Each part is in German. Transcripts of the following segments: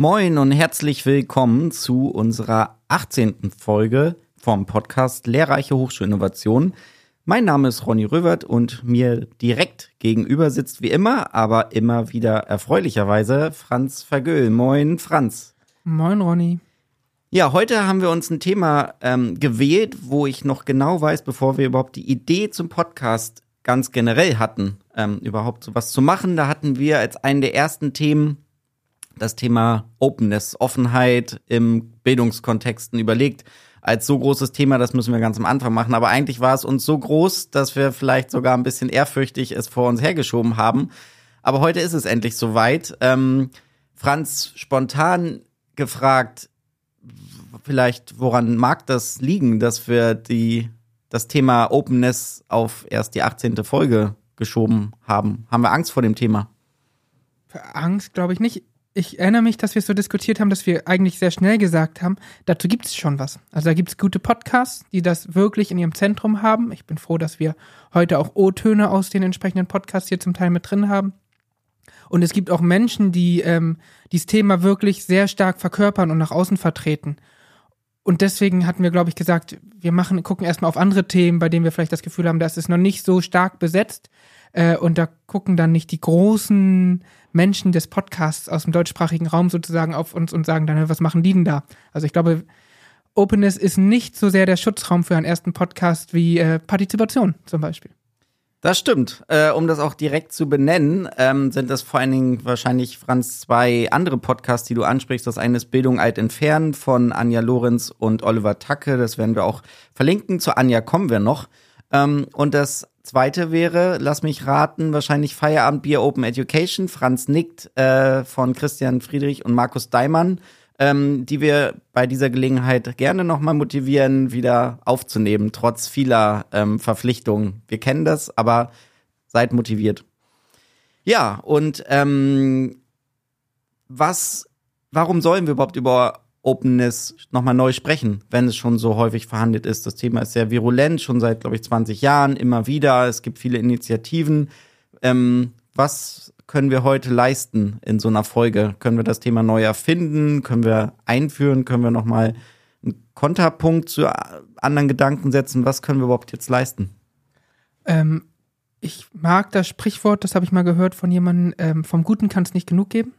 Moin und herzlich willkommen zu unserer 18. Folge vom Podcast Lehrreiche Hochschulinnovation. Mein Name ist Ronny Röwert und mir direkt gegenüber sitzt wie immer, aber immer wieder erfreulicherweise Franz Vergöhl. Moin, Franz. Moin, Ronny. Ja, heute haben wir uns ein Thema ähm, gewählt, wo ich noch genau weiß, bevor wir überhaupt die Idee zum Podcast ganz generell hatten, ähm, überhaupt sowas zu machen. Da hatten wir als einen der ersten Themen das Thema Openness, Offenheit im Bildungskontexten überlegt. Als so großes Thema, das müssen wir ganz am Anfang machen. Aber eigentlich war es uns so groß, dass wir vielleicht sogar ein bisschen ehrfürchtig es vor uns hergeschoben haben. Aber heute ist es endlich soweit. Ähm, Franz, spontan gefragt, vielleicht woran mag das liegen, dass wir die, das Thema Openness auf erst die 18. Folge geschoben haben? Haben wir Angst vor dem Thema? Angst glaube ich nicht ich erinnere mich, dass wir es so diskutiert haben, dass wir eigentlich sehr schnell gesagt haben, dazu gibt es schon was. Also da gibt es gute Podcasts, die das wirklich in ihrem Zentrum haben. Ich bin froh, dass wir heute auch O-Töne aus den entsprechenden Podcasts hier zum Teil mit drin haben. Und es gibt auch Menschen, die ähm, dieses Thema wirklich sehr stark verkörpern und nach außen vertreten. Und deswegen hatten wir, glaube ich, gesagt, wir machen, gucken erstmal auf andere Themen, bei denen wir vielleicht das Gefühl haben, das ist noch nicht so stark besetzt. Äh, und da gucken dann nicht die großen Menschen des Podcasts aus dem deutschsprachigen Raum sozusagen auf uns und sagen dann, was machen die denn da? Also ich glaube, Openness ist nicht so sehr der Schutzraum für einen ersten Podcast wie äh, Partizipation zum Beispiel. Das stimmt. Äh, um das auch direkt zu benennen, ähm, sind das vor allen Dingen wahrscheinlich, Franz, zwei andere Podcasts, die du ansprichst. Das eine ist Bildung alt entfernen von Anja Lorenz und Oliver Tacke. Das werden wir auch verlinken. Zu Anja kommen wir noch. Ähm, und das zweite wäre, lass mich raten, wahrscheinlich Feierabend Bier Open Education, Franz nickt äh, von Christian Friedrich und Markus Daimann, ähm, die wir bei dieser Gelegenheit gerne nochmal motivieren, wieder aufzunehmen, trotz vieler ähm, Verpflichtungen. Wir kennen das, aber seid motiviert. Ja, und ähm, was, warum sollen wir überhaupt über Openness nochmal neu sprechen, wenn es schon so häufig verhandelt ist. Das Thema ist sehr virulent, schon seit, glaube ich, 20 Jahren, immer wieder. Es gibt viele Initiativen. Ähm, was können wir heute leisten in so einer Folge? Können wir das Thema neu erfinden? Können wir einführen? Können wir nochmal einen Konterpunkt zu anderen Gedanken setzen? Was können wir überhaupt jetzt leisten? Ähm, ich mag das Sprichwort, das habe ich mal gehört von jemandem, ähm, vom Guten kann es nicht genug geben.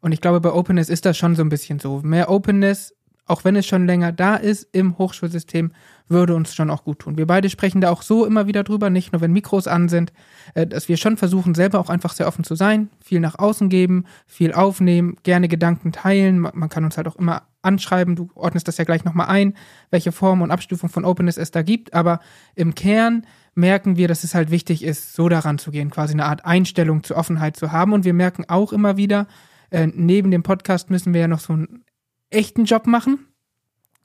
Und ich glaube, bei Openness ist das schon so ein bisschen so. Mehr Openness, auch wenn es schon länger da ist im Hochschulsystem, würde uns schon auch gut tun. Wir beide sprechen da auch so immer wieder drüber, nicht nur wenn Mikros an sind, äh, dass wir schon versuchen, selber auch einfach sehr offen zu sein, viel nach außen geben, viel aufnehmen, gerne Gedanken teilen. Man kann uns halt auch immer anschreiben, du ordnest das ja gleich nochmal ein, welche Form und Abstufung von Openness es da gibt, aber im Kern merken wir, dass es halt wichtig ist, so daran zu gehen, quasi eine Art Einstellung zur Offenheit zu haben. Und wir merken auch immer wieder, äh, neben dem Podcast müssen wir ja noch so einen echten Job machen,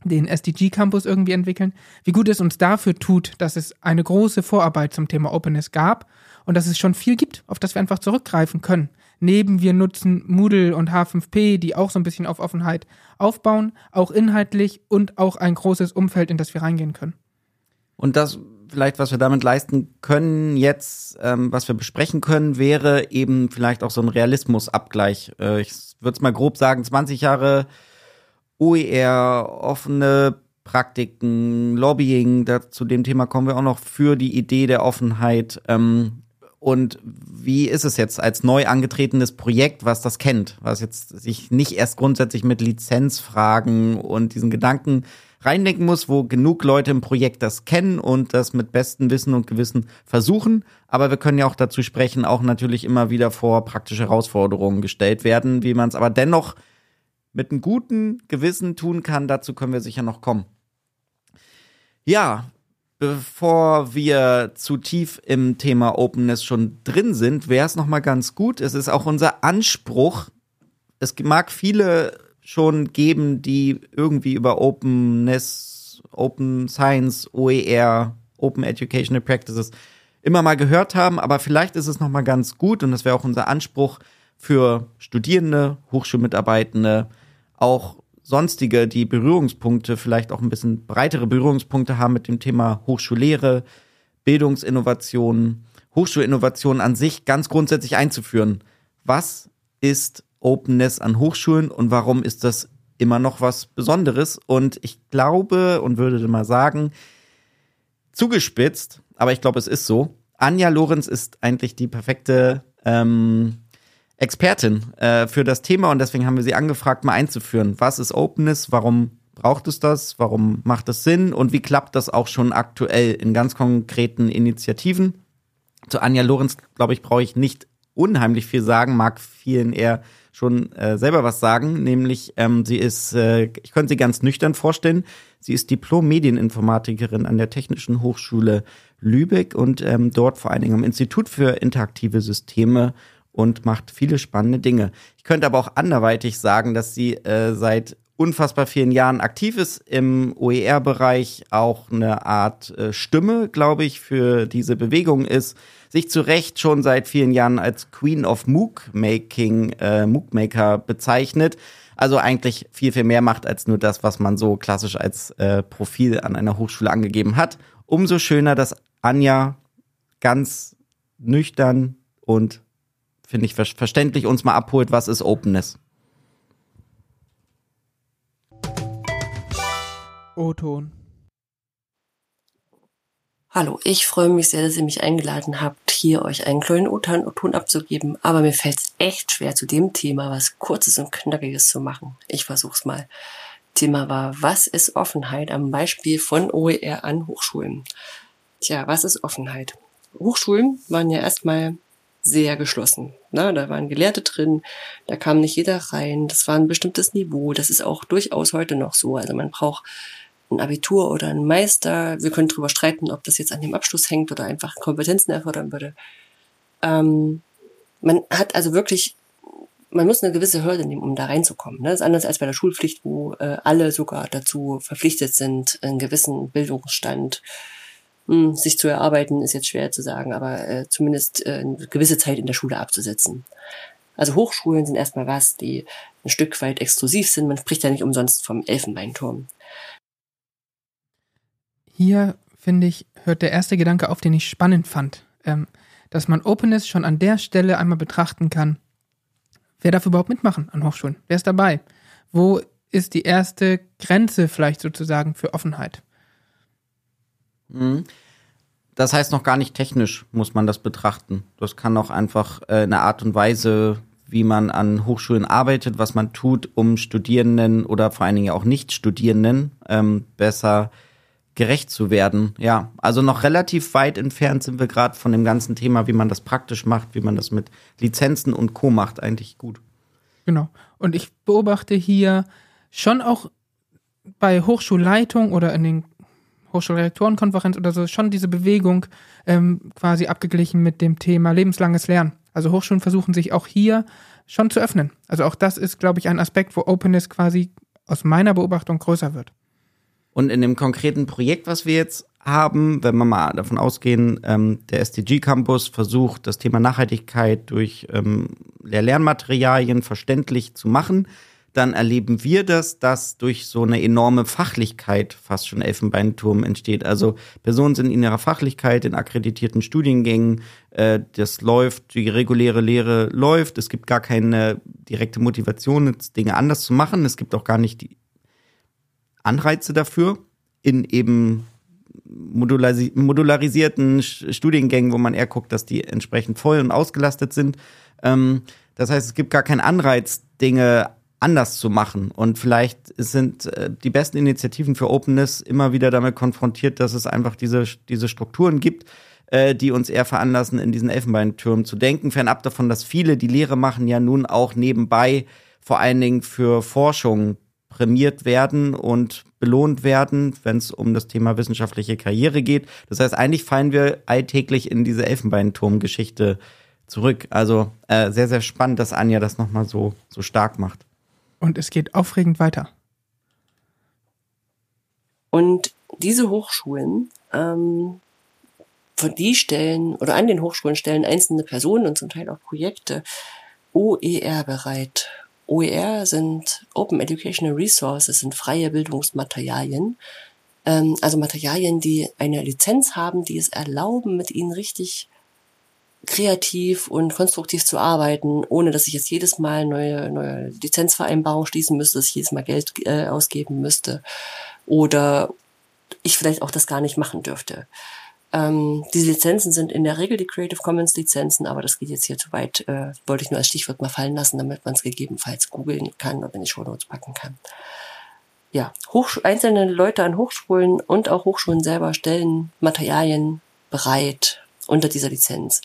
den SDG Campus irgendwie entwickeln. Wie gut es uns dafür tut, dass es eine große Vorarbeit zum Thema Openness gab und dass es schon viel gibt, auf das wir einfach zurückgreifen können. Neben wir nutzen Moodle und H5P, die auch so ein bisschen auf Offenheit aufbauen, auch inhaltlich und auch ein großes Umfeld, in das wir reingehen können. Und das vielleicht, was wir damit leisten können, jetzt, ähm, was wir besprechen können, wäre eben vielleicht auch so ein Realismusabgleich. Äh, ich würde es mal grob sagen, 20 Jahre OER, offene Praktiken, Lobbying, da, zu dem Thema kommen wir auch noch für die Idee der Offenheit. Ähm, und wie ist es jetzt als neu angetretenes Projekt, was das kennt, was jetzt sich nicht erst grundsätzlich mit Lizenzfragen und diesen Gedanken reindenken muss, wo genug Leute im Projekt das kennen und das mit bestem Wissen und Gewissen versuchen. Aber wir können ja auch dazu sprechen, auch natürlich immer wieder vor praktische Herausforderungen gestellt werden, wie man es aber dennoch mit einem guten Gewissen tun kann. Dazu können wir sicher noch kommen. Ja, bevor wir zu tief im Thema Openness schon drin sind, wäre es noch mal ganz gut. Es ist auch unser Anspruch. Es mag viele schon geben, die irgendwie über Openness, Open Science, OER, Open Educational Practices immer mal gehört haben, aber vielleicht ist es noch mal ganz gut und das wäre auch unser Anspruch für Studierende, Hochschulmitarbeitende, auch sonstige, die Berührungspunkte, vielleicht auch ein bisschen breitere Berührungspunkte haben mit dem Thema Hochschullehre, Bildungsinnovation, Hochschulinnovation an sich ganz grundsätzlich einzuführen. Was ist Openness an Hochschulen und warum ist das immer noch was Besonderes? Und ich glaube und würde mal sagen, zugespitzt, aber ich glaube, es ist so. Anja Lorenz ist eigentlich die perfekte ähm, Expertin äh, für das Thema und deswegen haben wir sie angefragt, mal einzuführen. Was ist Openness? Warum braucht es das? Warum macht es Sinn? Und wie klappt das auch schon aktuell in ganz konkreten Initiativen? Zu Anja Lorenz, glaube ich, brauche ich nicht unheimlich viel sagen, mag vielen eher schon äh, selber was sagen, nämlich ähm, sie ist, äh, ich könnte sie ganz nüchtern vorstellen, sie ist Diplom-Medieninformatikerin an der Technischen Hochschule Lübeck und ähm, dort vor allen Dingen am Institut für interaktive Systeme und macht viele spannende Dinge. Ich könnte aber auch anderweitig sagen, dass sie äh, seit unfassbar vielen Jahren aktiv ist im OER-Bereich, auch eine Art äh, Stimme, glaube ich, für diese Bewegung ist, sich zu Recht schon seit vielen Jahren als Queen of MOOC Making, äh, MOOC Maker bezeichnet. Also eigentlich viel, viel mehr macht als nur das, was man so klassisch als äh, Profil an einer Hochschule angegeben hat. Umso schöner, dass Anja ganz nüchtern und finde ich verständlich uns mal abholt, was ist Openness. O-Ton. Hallo, ich freue mich sehr, dass ihr mich eingeladen habt, hier euch einen kleinen O-Ton abzugeben, aber mir fällt es echt schwer, zu dem Thema was Kurzes und Knackiges zu machen. Ich versuch's mal. Thema war, was ist Offenheit am Beispiel von OER an Hochschulen? Tja, was ist Offenheit? Hochschulen waren ja erstmal sehr geschlossen. Na, da waren Gelehrte drin, da kam nicht jeder rein, das war ein bestimmtes Niveau, das ist auch durchaus heute noch so. Also man braucht ein Abitur oder ein Meister. Wir können darüber streiten, ob das jetzt an dem Abschluss hängt oder einfach Kompetenzen erfordern würde. Ähm, man hat also wirklich, man muss eine gewisse Hürde nehmen, um da reinzukommen. Ne? Das ist anders als bei der Schulpflicht, wo äh, alle sogar dazu verpflichtet sind, einen gewissen Bildungsstand mh, hm, sich zu erarbeiten, ist jetzt schwer zu sagen, aber äh, zumindest äh, eine gewisse Zeit in der Schule abzusetzen. Also Hochschulen sind erstmal was, die ein Stück weit exklusiv sind. Man spricht ja nicht umsonst vom Elfenbeinturm. Hier, finde ich, hört der erste Gedanke auf, den ich spannend fand. Ähm, dass man Openness schon an der Stelle einmal betrachten kann. Wer darf überhaupt mitmachen an Hochschulen? Wer ist dabei? Wo ist die erste Grenze vielleicht sozusagen für Offenheit? Mhm. Das heißt noch gar nicht technisch, muss man das betrachten. Das kann auch einfach äh, eine Art und Weise, wie man an Hochschulen arbeitet, was man tut, um Studierenden oder vor allen Dingen auch Nicht-Studierenden ähm, besser gerecht zu werden. Ja, also noch relativ weit entfernt sind wir gerade von dem ganzen Thema, wie man das praktisch macht, wie man das mit Lizenzen und Co. macht, eigentlich gut. Genau. Und ich beobachte hier schon auch bei Hochschulleitung oder in den Hochschulrektorenkonferenz oder so schon diese Bewegung ähm, quasi abgeglichen mit dem Thema lebenslanges Lernen. Also Hochschulen versuchen sich auch hier schon zu öffnen. Also auch das ist, glaube ich, ein Aspekt, wo Openness quasi aus meiner Beobachtung größer wird. Und in dem konkreten Projekt, was wir jetzt haben, wenn wir mal davon ausgehen, ähm, der SDG Campus versucht, das Thema Nachhaltigkeit durch ähm, Lehr-Lernmaterialien verständlich zu machen, dann erleben wir das, dass durch so eine enorme Fachlichkeit fast schon Elfenbeinturm entsteht. Also Personen sind in ihrer Fachlichkeit in akkreditierten Studiengängen, äh, das läuft, die reguläre Lehre läuft, es gibt gar keine direkte Motivation, Dinge anders zu machen, es gibt auch gar nicht die Anreize dafür in eben modulari modularisierten Studiengängen, wo man eher guckt, dass die entsprechend voll und ausgelastet sind. Ähm, das heißt, es gibt gar keinen Anreiz, Dinge anders zu machen. Und vielleicht sind äh, die besten Initiativen für Openness immer wieder damit konfrontiert, dass es einfach diese, diese Strukturen gibt, äh, die uns eher veranlassen, in diesen Elfenbeintürmen zu denken. Fernab davon, dass viele, die Lehre machen, ja nun auch nebenbei vor allen Dingen für Forschung prämiert werden und belohnt werden, wenn es um das Thema wissenschaftliche Karriere geht. Das heißt, eigentlich fallen wir alltäglich in diese Elfenbeinturm-Geschichte zurück. Also äh, sehr, sehr spannend, dass Anja das nochmal so, so stark macht. Und es geht aufregend weiter. Und diese Hochschulen, ähm, von die stellen oder an den Hochschulen stellen einzelne Personen und zum Teil auch Projekte OER bereit. OER sind Open Educational Resources, sind freie Bildungsmaterialien. Ähm, also Materialien, die eine Lizenz haben, die es erlauben, mit ihnen richtig kreativ und konstruktiv zu arbeiten, ohne dass ich jetzt jedes Mal neue, neue Lizenzvereinbarungen schließen müsste, dass ich jedes Mal Geld äh, ausgeben müsste oder ich vielleicht auch das gar nicht machen dürfte. Ähm, diese Lizenzen sind in der Regel die Creative Commons Lizenzen, aber das geht jetzt hier zu weit. Äh, wollte ich nur als Stichwort mal fallen lassen, damit man es gegebenenfalls googeln kann oder in die Show Notes packen kann. Ja, Hochsch einzelne Leute an Hochschulen und auch Hochschulen selber stellen Materialien bereit unter dieser Lizenz.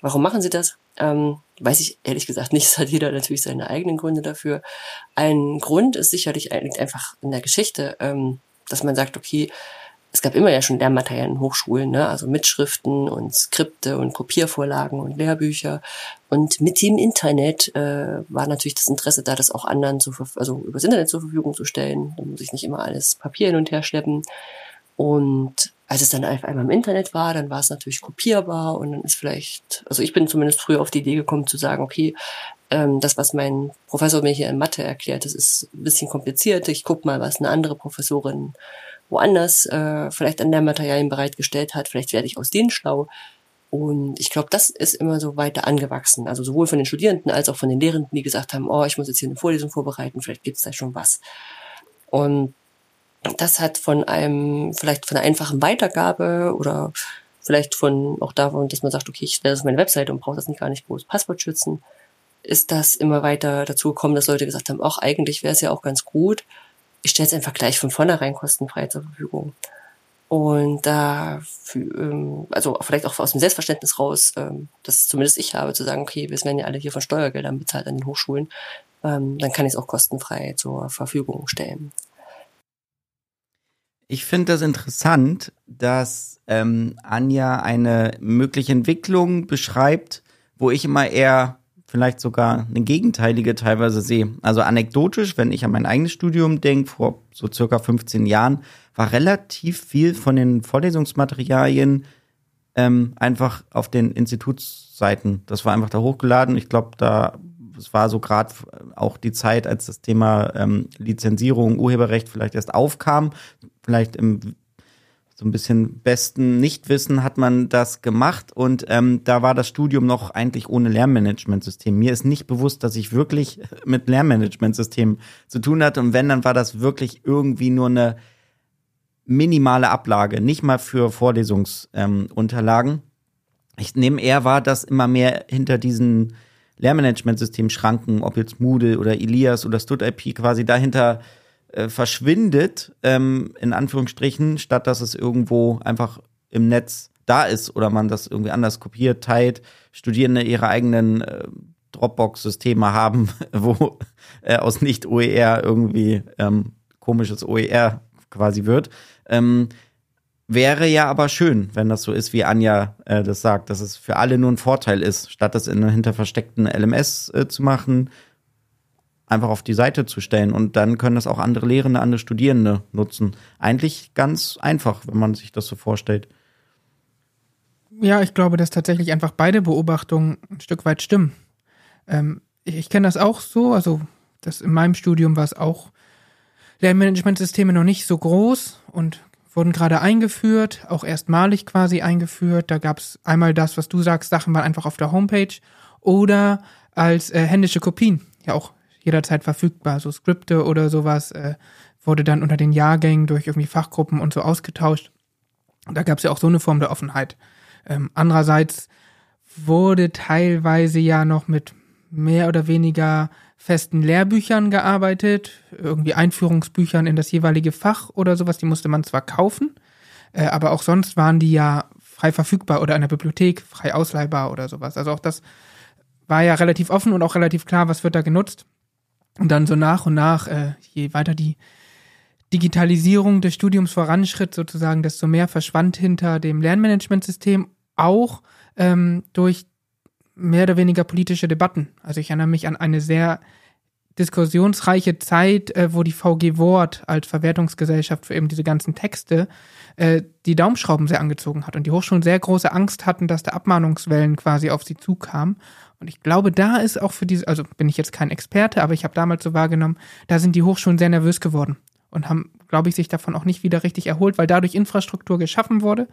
Warum machen sie das? Ähm, weiß ich ehrlich gesagt nicht. Es hat jeder natürlich seine eigenen Gründe dafür. Ein Grund ist sicherlich liegt einfach in der Geschichte, ähm, dass man sagt, okay, es gab immer ja schon Lernmaterialien in Hochschulen, ne? also Mitschriften und Skripte und Kopiervorlagen und Lehrbücher. Und mit dem Internet äh, war natürlich das Interesse da, das auch anderen zu, also übers Internet zur Verfügung zu stellen. Da muss ich nicht immer alles Papier hin und her schleppen. Und als es dann einfach einmal im Internet war, dann war es natürlich kopierbar und dann ist vielleicht, also ich bin zumindest früher auf die Idee gekommen zu sagen, okay, ähm, das, was mein Professor mir hier in Mathe erklärt, das ist ein bisschen kompliziert. Ich guck mal, was eine andere Professorin woanders äh, vielleicht an der Materialien bereitgestellt hat. Vielleicht werde ich aus denen schlau. Und ich glaube, das ist immer so weiter angewachsen. Also sowohl von den Studierenden als auch von den Lehrenden, die gesagt haben, oh, ich muss jetzt hier eine Vorlesung vorbereiten, vielleicht gibt's da schon was. Und das hat von einem, vielleicht von einer einfachen Weitergabe oder vielleicht von auch davon, dass man sagt, okay, ich stelle das auf meine Webseite und brauche das nicht gar nicht groß Passwort schützen, ist das immer weiter dazu gekommen, dass Leute gesagt haben, auch eigentlich wäre es ja auch ganz gut, ich stelle es einfach gleich von vornherein kostenfrei zur Verfügung. Und da, ähm, also vielleicht auch aus dem Selbstverständnis raus, ähm, das zumindest ich habe, zu sagen, okay, wir werden ja alle hier von Steuergeldern bezahlt an den Hochschulen, ähm, dann kann ich es auch kostenfrei zur Verfügung stellen. Ich finde das interessant, dass ähm, Anja eine mögliche Entwicklung beschreibt, wo ich immer eher vielleicht sogar eine gegenteilige teilweise sehe. Also anekdotisch, wenn ich an mein eigenes Studium denke, vor so circa 15 Jahren, war relativ viel von den Vorlesungsmaterialien ähm, einfach auf den Institutsseiten. Das war einfach da hochgeladen. Ich glaube, da es war so gerade auch die Zeit, als das Thema ähm, Lizenzierung, Urheberrecht vielleicht erst aufkam. Vielleicht im so ein bisschen besten Nichtwissen hat man das gemacht und ähm, da war das Studium noch eigentlich ohne Lernmanagementsystem. Mir ist nicht bewusst, dass ich wirklich mit Lernmanagementsystemen zu tun hatte und wenn, dann war das wirklich irgendwie nur eine minimale Ablage, nicht mal für Vorlesungsunterlagen. Ähm, ich nehme eher wahr, dass immer mehr hinter diesen Lernmanagementsystem Schranken, ob jetzt Moodle oder Elias oder StudIP quasi dahinter äh, verschwindet, ähm, in Anführungsstrichen, statt dass es irgendwo einfach im Netz da ist oder man das irgendwie anders kopiert, teilt, Studierende ihre eigenen äh, Dropbox-Systeme haben, wo äh, aus Nicht-OER irgendwie ähm, komisches OER quasi wird. Ähm, wäre ja aber schön, wenn das so ist, wie Anja äh, das sagt, dass es für alle nur ein Vorteil ist, statt das in einer hinter versteckten LMS äh, zu machen, einfach auf die Seite zu stellen und dann können das auch andere Lehrende, andere Studierende nutzen. Eigentlich ganz einfach, wenn man sich das so vorstellt. Ja, ich glaube, dass tatsächlich einfach beide Beobachtungen ein Stück weit stimmen. Ähm, ich, ich kenne das auch so, also das in meinem Studium war es auch Lernmanagementsysteme noch nicht so groß und wurden gerade eingeführt, auch erstmalig quasi eingeführt. Da gab es einmal das, was du sagst, Sachen waren einfach auf der Homepage oder als äh, händische Kopien, ja auch jederzeit verfügbar. So Skripte oder sowas äh, wurde dann unter den Jahrgängen durch irgendwie Fachgruppen und so ausgetauscht. Da gab es ja auch so eine Form der Offenheit. Ähm, andererseits wurde teilweise ja noch mit mehr oder weniger festen Lehrbüchern gearbeitet, irgendwie Einführungsbüchern in das jeweilige Fach oder sowas, die musste man zwar kaufen, äh, aber auch sonst waren die ja frei verfügbar oder in der Bibliothek frei ausleihbar oder sowas. Also auch das war ja relativ offen und auch relativ klar, was wird da genutzt. Und dann so nach und nach, äh, je weiter die Digitalisierung des Studiums voranschritt, sozusagen, desto mehr verschwand hinter dem Lernmanagementsystem auch ähm, durch mehr oder weniger politische Debatten. Also ich erinnere mich an eine sehr diskussionsreiche Zeit, äh, wo die VG Wort als Verwertungsgesellschaft für eben diese ganzen Texte äh, die Daumenschrauben sehr angezogen hat und die Hochschulen sehr große Angst hatten, dass da Abmahnungswellen quasi auf sie zukamen. Und ich glaube, da ist auch für diese, also bin ich jetzt kein Experte, aber ich habe damals so wahrgenommen, da sind die Hochschulen sehr nervös geworden und haben, glaube ich, sich davon auch nicht wieder richtig erholt, weil dadurch Infrastruktur geschaffen wurde,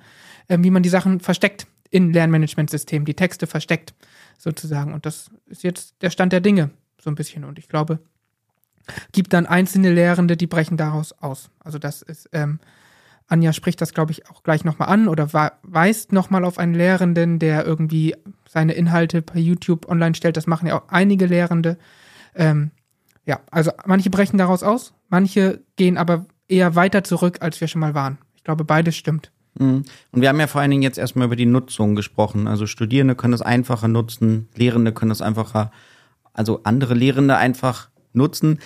äh, wie man die Sachen versteckt in Lernmanagementsystemen die Texte versteckt, sozusagen. Und das ist jetzt der Stand der Dinge, so ein bisschen. Und ich glaube, gibt dann einzelne Lehrende, die brechen daraus aus. Also das ist, ähm, Anja spricht das, glaube ich, auch gleich nochmal an oder weist nochmal auf einen Lehrenden, der irgendwie seine Inhalte per YouTube online stellt. Das machen ja auch einige Lehrende. Ähm, ja, also manche brechen daraus aus, manche gehen aber eher weiter zurück, als wir schon mal waren. Ich glaube, beides stimmt. Mhm. Und wir haben ja vor allen Dingen jetzt erstmal über die Nutzung gesprochen. Also Studierende können es einfacher nutzen, Lehrende können es einfacher, also andere Lehrende einfach nutzen.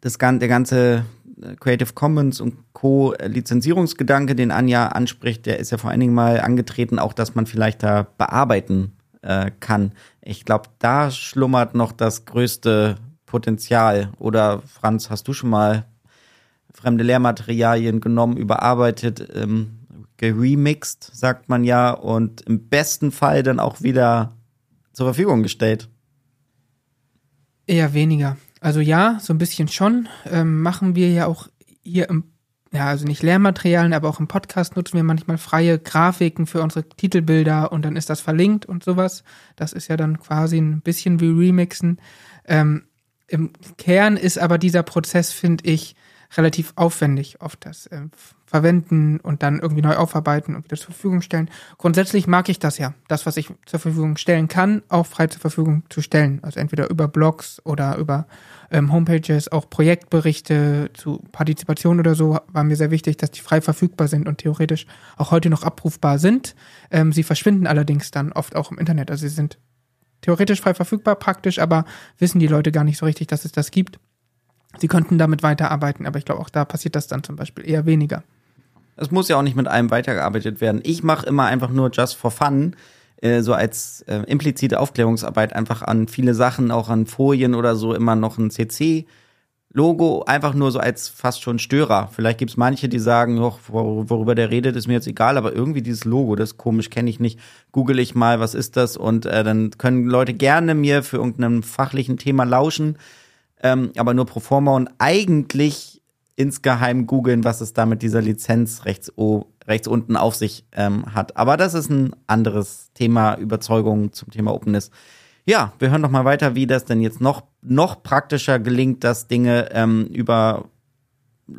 Das, der ganze äh, Creative Commons und Co. Äh, Lizenzierungsgedanke, den Anja anspricht, der ist ja vor allen Dingen mal angetreten, auch dass man vielleicht da bearbeiten äh, kann. Ich glaube, da schlummert noch das größte Potenzial. Oder Franz, hast du schon mal fremde Lehrmaterialien genommen, überarbeitet, ähm, geremixed, sagt man ja, und im besten Fall dann auch wieder zur Verfügung gestellt? Eher weniger. Also ja, so ein bisschen schon. Ähm, machen wir ja auch hier im, ja, also nicht Lehrmaterialien, aber auch im Podcast nutzen wir manchmal freie Grafiken für unsere Titelbilder und dann ist das verlinkt und sowas. Das ist ja dann quasi ein bisschen wie Remixen. Ähm, Im Kern ist aber dieser Prozess, finde ich, relativ aufwendig, oft das äh, verwenden und dann irgendwie neu aufarbeiten und wieder zur Verfügung stellen. Grundsätzlich mag ich das ja, das, was ich zur Verfügung stellen kann, auch frei zur Verfügung zu stellen. Also entweder über Blogs oder über ähm, Homepages, auch Projektberichte zu Partizipation oder so, war mir sehr wichtig, dass die frei verfügbar sind und theoretisch auch heute noch abrufbar sind. Ähm, sie verschwinden allerdings dann oft auch im Internet. Also sie sind theoretisch frei verfügbar, praktisch, aber wissen die Leute gar nicht so richtig, dass es das gibt. Sie könnten damit weiterarbeiten, aber ich glaube, auch da passiert das dann zum Beispiel eher weniger. Es muss ja auch nicht mit einem weitergearbeitet werden. Ich mache immer einfach nur just for fun, äh, so als äh, implizite Aufklärungsarbeit einfach an viele Sachen, auch an Folien oder so, immer noch ein CC. Logo einfach nur so als fast schon Störer. Vielleicht gibt es manche, die sagen, och, worüber der redet, ist mir jetzt egal, aber irgendwie dieses Logo, das komisch, kenne ich nicht. Google ich mal, was ist das? Und äh, dann können Leute gerne mir für irgendeinem fachlichen Thema lauschen ähm, aber nur pro forma und eigentlich insgeheim googeln, was es da mit dieser Lizenz rechts, unten auf sich ähm, hat. Aber das ist ein anderes Thema, Überzeugung zum Thema Openness. Ja, wir hören doch mal weiter, wie das denn jetzt noch, noch praktischer gelingt, dass Dinge ähm, über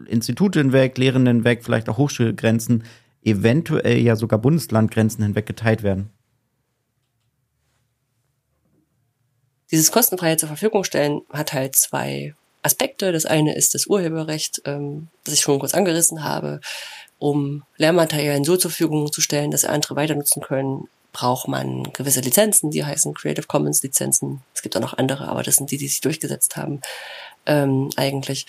Institute hinweg, Lehrenden hinweg, vielleicht auch Hochschulgrenzen, eventuell ja sogar Bundeslandgrenzen hinweg geteilt werden. Dieses kostenfreie zur Verfügung stellen hat halt zwei Aspekte. Das eine ist das Urheberrecht, ähm, das ich schon kurz angerissen habe. Um Lehrmaterialien so zur Verfügung zu stellen, dass andere weiter nutzen können, braucht man gewisse Lizenzen, die heißen Creative Commons Lizenzen. Es gibt auch noch andere, aber das sind die, die sich durchgesetzt haben ähm, eigentlich.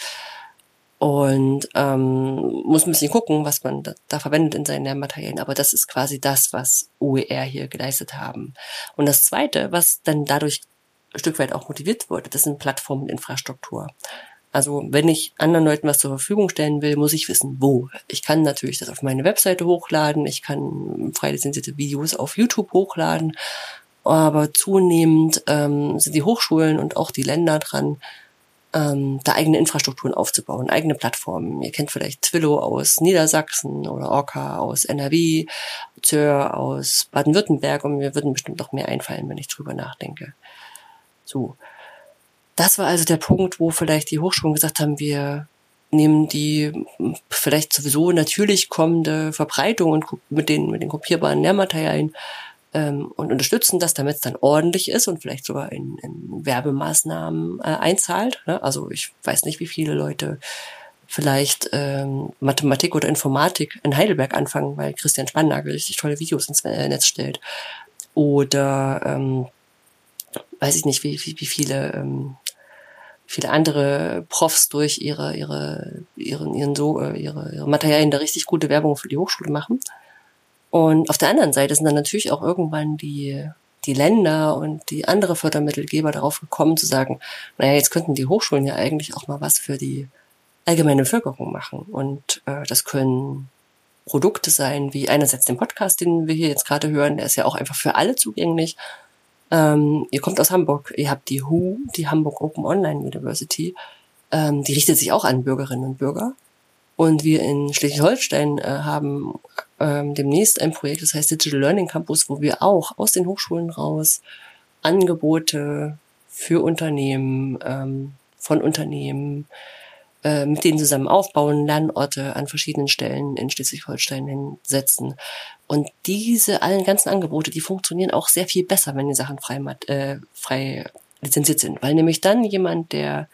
Und ähm, muss ein bisschen gucken, was man da, da verwendet in seinen Lehrmaterialien. Aber das ist quasi das, was OER hier geleistet haben. Und das Zweite, was dann dadurch ein Stück weit auch motiviert wurde. Das sind Plattformeninfrastruktur. Also wenn ich anderen Leuten was zur Verfügung stellen will, muss ich wissen, wo. Ich kann natürlich das auf meine Webseite hochladen, ich kann frei lizenzierte Videos auf YouTube hochladen, aber zunehmend ähm, sind die Hochschulen und auch die Länder dran, ähm, da eigene Infrastrukturen aufzubauen, eigene Plattformen. Ihr kennt vielleicht Twillo aus Niedersachsen oder Orca aus NRW, Zör aus Baden-Württemberg und mir würden bestimmt noch mehr einfallen, wenn ich drüber nachdenke. So. Das war also der Punkt, wo vielleicht die Hochschulen gesagt haben, wir nehmen die vielleicht sowieso natürlich kommende Verbreitung und mit den, mit den kopierbaren Lehrmaterialien ähm, und unterstützen das, damit es dann ordentlich ist und vielleicht sogar in, in Werbemaßnahmen äh, einzahlt. Ne? Also ich weiß nicht, wie viele Leute vielleicht ähm, Mathematik oder Informatik in Heidelberg anfangen, weil Christian Spannagel richtig tolle Videos ins äh, Netz stellt. Oder ähm, weiß ich nicht, wie, wie, wie viele, ähm, viele andere Profs durch ihre, ihre, ihren, ihren so, äh, ihre, ihre Materialien da richtig gute Werbung für die Hochschule machen. Und auf der anderen Seite sind dann natürlich auch irgendwann die, die Länder und die andere Fördermittelgeber darauf gekommen zu sagen, naja, jetzt könnten die Hochschulen ja eigentlich auch mal was für die allgemeine Bevölkerung machen. Und äh, das können Produkte sein, wie einerseits den Podcast, den wir hier jetzt gerade hören, der ist ja auch einfach für alle zugänglich. Ähm, ihr kommt aus Hamburg, ihr habt die HU, die Hamburg Open Online University, ähm, die richtet sich auch an Bürgerinnen und Bürger. Und wir in Schleswig-Holstein äh, haben ähm, demnächst ein Projekt, das heißt Digital Learning Campus, wo wir auch aus den Hochschulen raus Angebote für Unternehmen, ähm, von Unternehmen, äh, mit denen zusammen aufbauen, Lernorte an verschiedenen Stellen in Schleswig-Holstein hinsetzen. Und diese allen ganzen Angebote, die funktionieren auch sehr viel besser, wenn die Sachen frei, äh, frei lizenziert sind. Weil nämlich dann jemand, der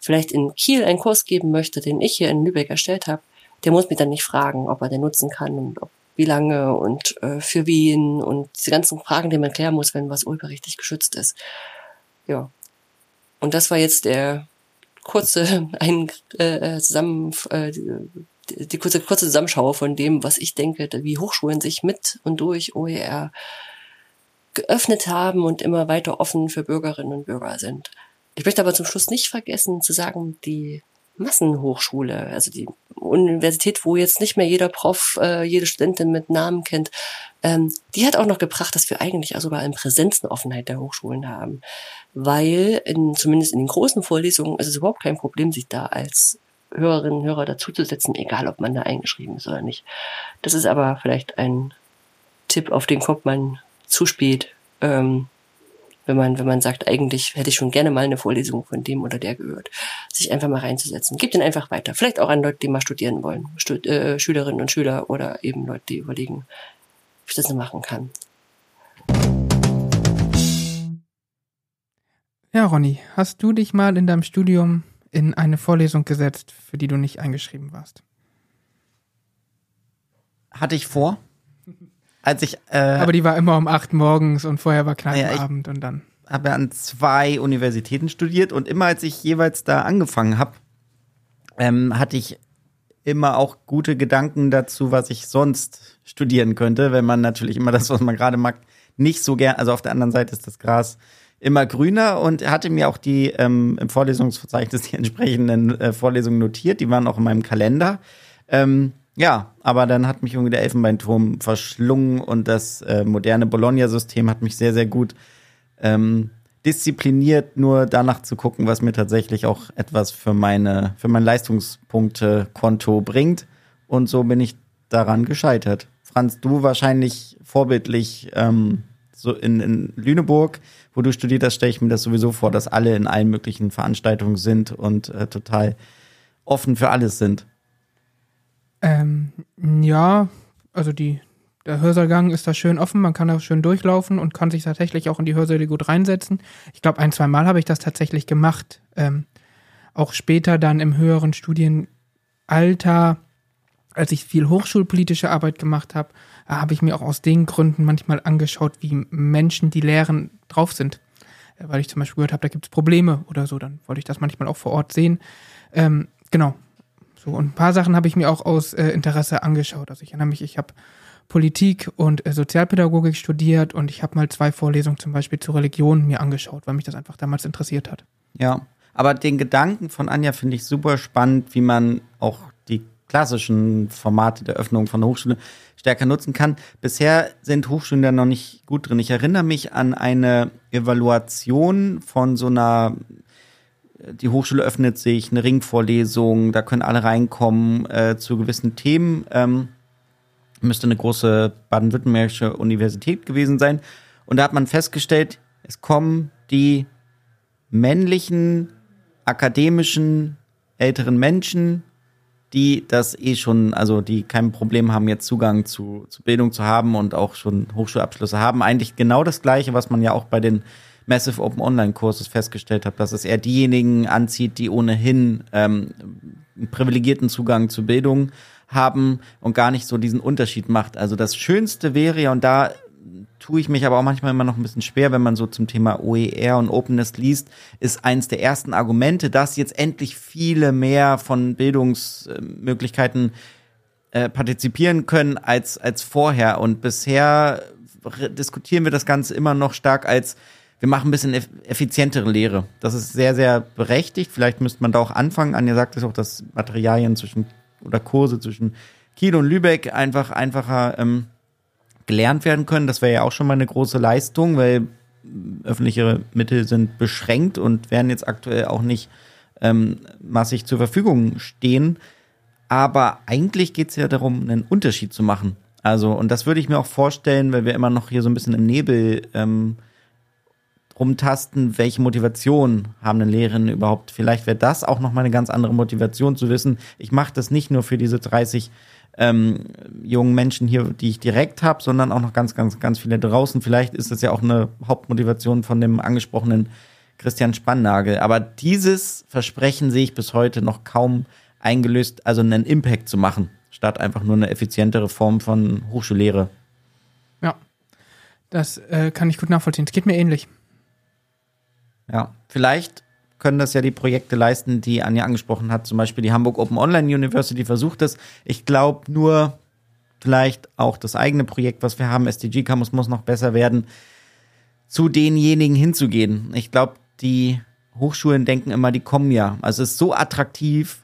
vielleicht in Kiel einen Kurs geben möchte, den ich hier in Lübeck erstellt habe, der muss mich dann nicht fragen, ob er den nutzen kann und ob, wie lange und äh, für wen und diese ganzen Fragen, die man klären muss, wenn was urheberrechtlich geschützt ist. Ja. Und das war jetzt der kurze ein, äh, zusammen äh, die kurze kurze Zusammenschau von dem, was ich denke, wie Hochschulen sich mit und durch OER geöffnet haben und immer weiter offen für Bürgerinnen und Bürger sind. Ich möchte aber zum Schluss nicht vergessen zu sagen, die Massenhochschule, also die Universität, wo jetzt nicht mehr jeder Prof, äh, jede Studentin mit Namen kennt, ähm, die hat auch noch gebracht, dass wir eigentlich also sogar in Präsenz eine Offenheit der Hochschulen haben. Weil in, zumindest in den großen Vorlesungen ist es überhaupt kein Problem, sich da als Hörerinnen und Hörer dazuzusetzen, egal ob man da eingeschrieben ist oder nicht. Das ist aber vielleicht ein Tipp, auf den kommt man zu spät. Ähm, wenn man, wenn man sagt, eigentlich hätte ich schon gerne mal eine Vorlesung von dem oder der gehört, sich einfach mal reinzusetzen. Gib den einfach weiter. Vielleicht auch an Leute, die mal studieren wollen, Stud äh, Schülerinnen und Schüler oder eben Leute, die überlegen, wie ich das so machen kann. Ja, Ronny, hast du dich mal in deinem Studium in eine Vorlesung gesetzt, für die du nicht eingeschrieben warst? Hatte ich vor als ich. Äh, Aber die war immer um acht morgens und vorher war Kneipenabend ja, und dann. Habe ja an zwei Universitäten studiert und immer als ich jeweils da angefangen habe, ähm, hatte ich immer auch gute Gedanken dazu, was ich sonst studieren könnte, wenn man natürlich immer das, was man gerade mag, nicht so gern, also auf der anderen Seite ist das Gras immer grüner und hatte mir auch die ähm, im Vorlesungsverzeichnis die entsprechenden äh, Vorlesungen notiert, die waren auch in meinem Kalender. Ähm, ja, aber dann hat mich irgendwie der Elfenbeinturm verschlungen und das äh, moderne Bologna-System hat mich sehr, sehr gut ähm, diszipliniert, nur danach zu gucken, was mir tatsächlich auch etwas für meine, für mein Leistungspunkte-Konto bringt. Und so bin ich daran gescheitert. Franz, du wahrscheinlich vorbildlich ähm, so in, in Lüneburg, wo du studiert hast, stelle ich mir das sowieso vor, dass alle in allen möglichen Veranstaltungen sind und äh, total offen für alles sind. Ähm, ja, also die, der Hörsaalgang ist da schön offen, man kann da schön durchlaufen und kann sich tatsächlich auch in die Hörsäle gut reinsetzen. Ich glaube, ein, zwei Mal habe ich das tatsächlich gemacht. Ähm, auch später dann im höheren Studienalter, als ich viel hochschulpolitische Arbeit gemacht habe, habe ich mir auch aus den Gründen manchmal angeschaut, wie Menschen, die lehren, drauf sind. Äh, weil ich zum Beispiel gehört habe, da gibt es Probleme oder so, dann wollte ich das manchmal auch vor Ort sehen. Ähm, genau, so, und ein paar Sachen habe ich mir auch aus äh, Interesse angeschaut. Also ich erinnere mich, ich habe Politik und äh, Sozialpädagogik studiert und ich habe mal zwei Vorlesungen zum Beispiel zur Religion mir angeschaut, weil mich das einfach damals interessiert hat. Ja, aber den Gedanken von Anja finde ich super spannend, wie man auch die klassischen Formate der Öffnung von Hochschulen stärker nutzen kann. Bisher sind Hochschulen da noch nicht gut drin. Ich erinnere mich an eine Evaluation von so einer die Hochschule öffnet sich, eine Ringvorlesung, da können alle reinkommen äh, zu gewissen Themen. Ähm, müsste eine große baden-württembergische Universität gewesen sein. Und da hat man festgestellt, es kommen die männlichen, akademischen, älteren Menschen, die das eh schon, also die kein Problem haben, jetzt Zugang zu, zu Bildung zu haben und auch schon Hochschulabschlüsse haben. Eigentlich genau das Gleiche, was man ja auch bei den Massive Open Online Kurses festgestellt habe, dass es eher diejenigen anzieht, die ohnehin ähm, privilegierten Zugang zu Bildung haben und gar nicht so diesen Unterschied macht. Also das Schönste wäre ja, und da tue ich mich aber auch manchmal immer noch ein bisschen schwer, wenn man so zum Thema OER und Openness liest, ist eins der ersten Argumente, dass jetzt endlich viele mehr von Bildungsmöglichkeiten äh, partizipieren können als, als vorher. Und bisher diskutieren wir das Ganze immer noch stark als wir machen ein bisschen effizientere Lehre. Das ist sehr, sehr berechtigt. Vielleicht müsste man da auch anfangen. Anja sagt es auch, dass Materialien zwischen oder Kurse zwischen Kiel und Lübeck einfach einfacher ähm, gelernt werden können. Das wäre ja auch schon mal eine große Leistung, weil öffentliche Mittel sind beschränkt und werden jetzt aktuell auch nicht ähm, massig zur Verfügung stehen. Aber eigentlich geht es ja darum, einen Unterschied zu machen. Also, und das würde ich mir auch vorstellen, weil wir immer noch hier so ein bisschen im Nebel ähm, rumtasten, welche Motivation haben denn Lehrerinnen überhaupt? Vielleicht wäre das auch noch mal eine ganz andere Motivation zu wissen. Ich mache das nicht nur für diese 30 ähm, jungen Menschen hier, die ich direkt habe, sondern auch noch ganz, ganz, ganz viele draußen. Vielleicht ist das ja auch eine Hauptmotivation von dem angesprochenen Christian Spannagel. Aber dieses Versprechen sehe ich bis heute noch kaum eingelöst, also einen Impact zu machen, statt einfach nur eine effizientere Form von Hochschullehre. Ja, das äh, kann ich gut nachvollziehen. Es geht mir ähnlich. Ja, vielleicht können das ja die Projekte leisten, die Anja angesprochen hat. Zum Beispiel die Hamburg Open Online University versucht das. Ich glaube nur, vielleicht auch das eigene Projekt, was wir haben, SDG Campus, muss noch besser werden, zu denjenigen hinzugehen. Ich glaube, die Hochschulen denken immer, die kommen ja. Also es ist so attraktiv,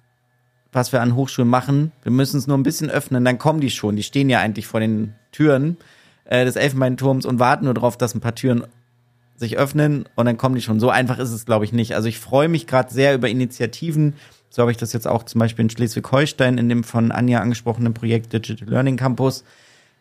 was wir an Hochschulen machen. Wir müssen es nur ein bisschen öffnen, dann kommen die schon. Die stehen ja eigentlich vor den Türen äh, des Elfenbeinturms und warten nur darauf, dass ein paar Türen sich öffnen und dann kommen die schon. So einfach ist es, glaube ich, nicht. Also ich freue mich gerade sehr über Initiativen. So habe ich das jetzt auch zum Beispiel in Schleswig-Holstein in dem von Anja angesprochenen Projekt Digital Learning Campus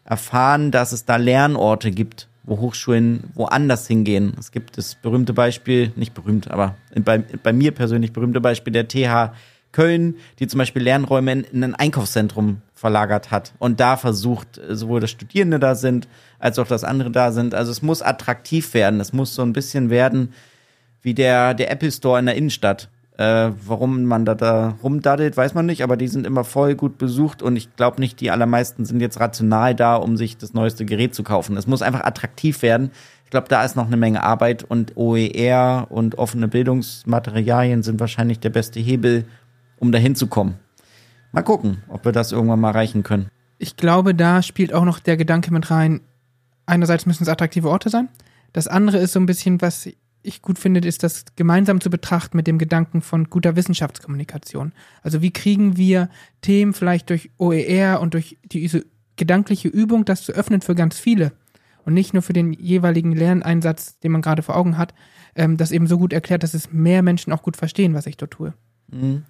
erfahren, dass es da Lernorte gibt, wo Hochschulen woanders hingehen. Es gibt das berühmte Beispiel, nicht berühmt, aber bei, bei mir persönlich berühmte Beispiel der TH Köln, die zum Beispiel Lernräume in, in ein Einkaufszentrum verlagert hat und da versucht, sowohl das Studierende da sind, als auch das andere da sind. Also es muss attraktiv werden. Es muss so ein bisschen werden wie der, der Apple Store in der Innenstadt. Äh, warum man da, da rumdaddelt, weiß man nicht, aber die sind immer voll gut besucht und ich glaube nicht, die allermeisten sind jetzt rational da, um sich das neueste Gerät zu kaufen. Es muss einfach attraktiv werden. Ich glaube, da ist noch eine Menge Arbeit und OER und offene Bildungsmaterialien sind wahrscheinlich der beste Hebel, um dahin zu kommen. Mal gucken, ob wir das irgendwann mal erreichen können. Ich glaube, da spielt auch noch der Gedanke mit rein, einerseits müssen es attraktive Orte sein. Das andere ist so ein bisschen, was ich gut finde, ist das gemeinsam zu betrachten mit dem Gedanken von guter Wissenschaftskommunikation. Also wie kriegen wir Themen vielleicht durch OER und durch diese gedankliche Übung, das zu öffnen für ganz viele und nicht nur für den jeweiligen Lerneinsatz, den man gerade vor Augen hat, ähm, das eben so gut erklärt, dass es mehr Menschen auch gut verstehen, was ich dort tue. Mhm.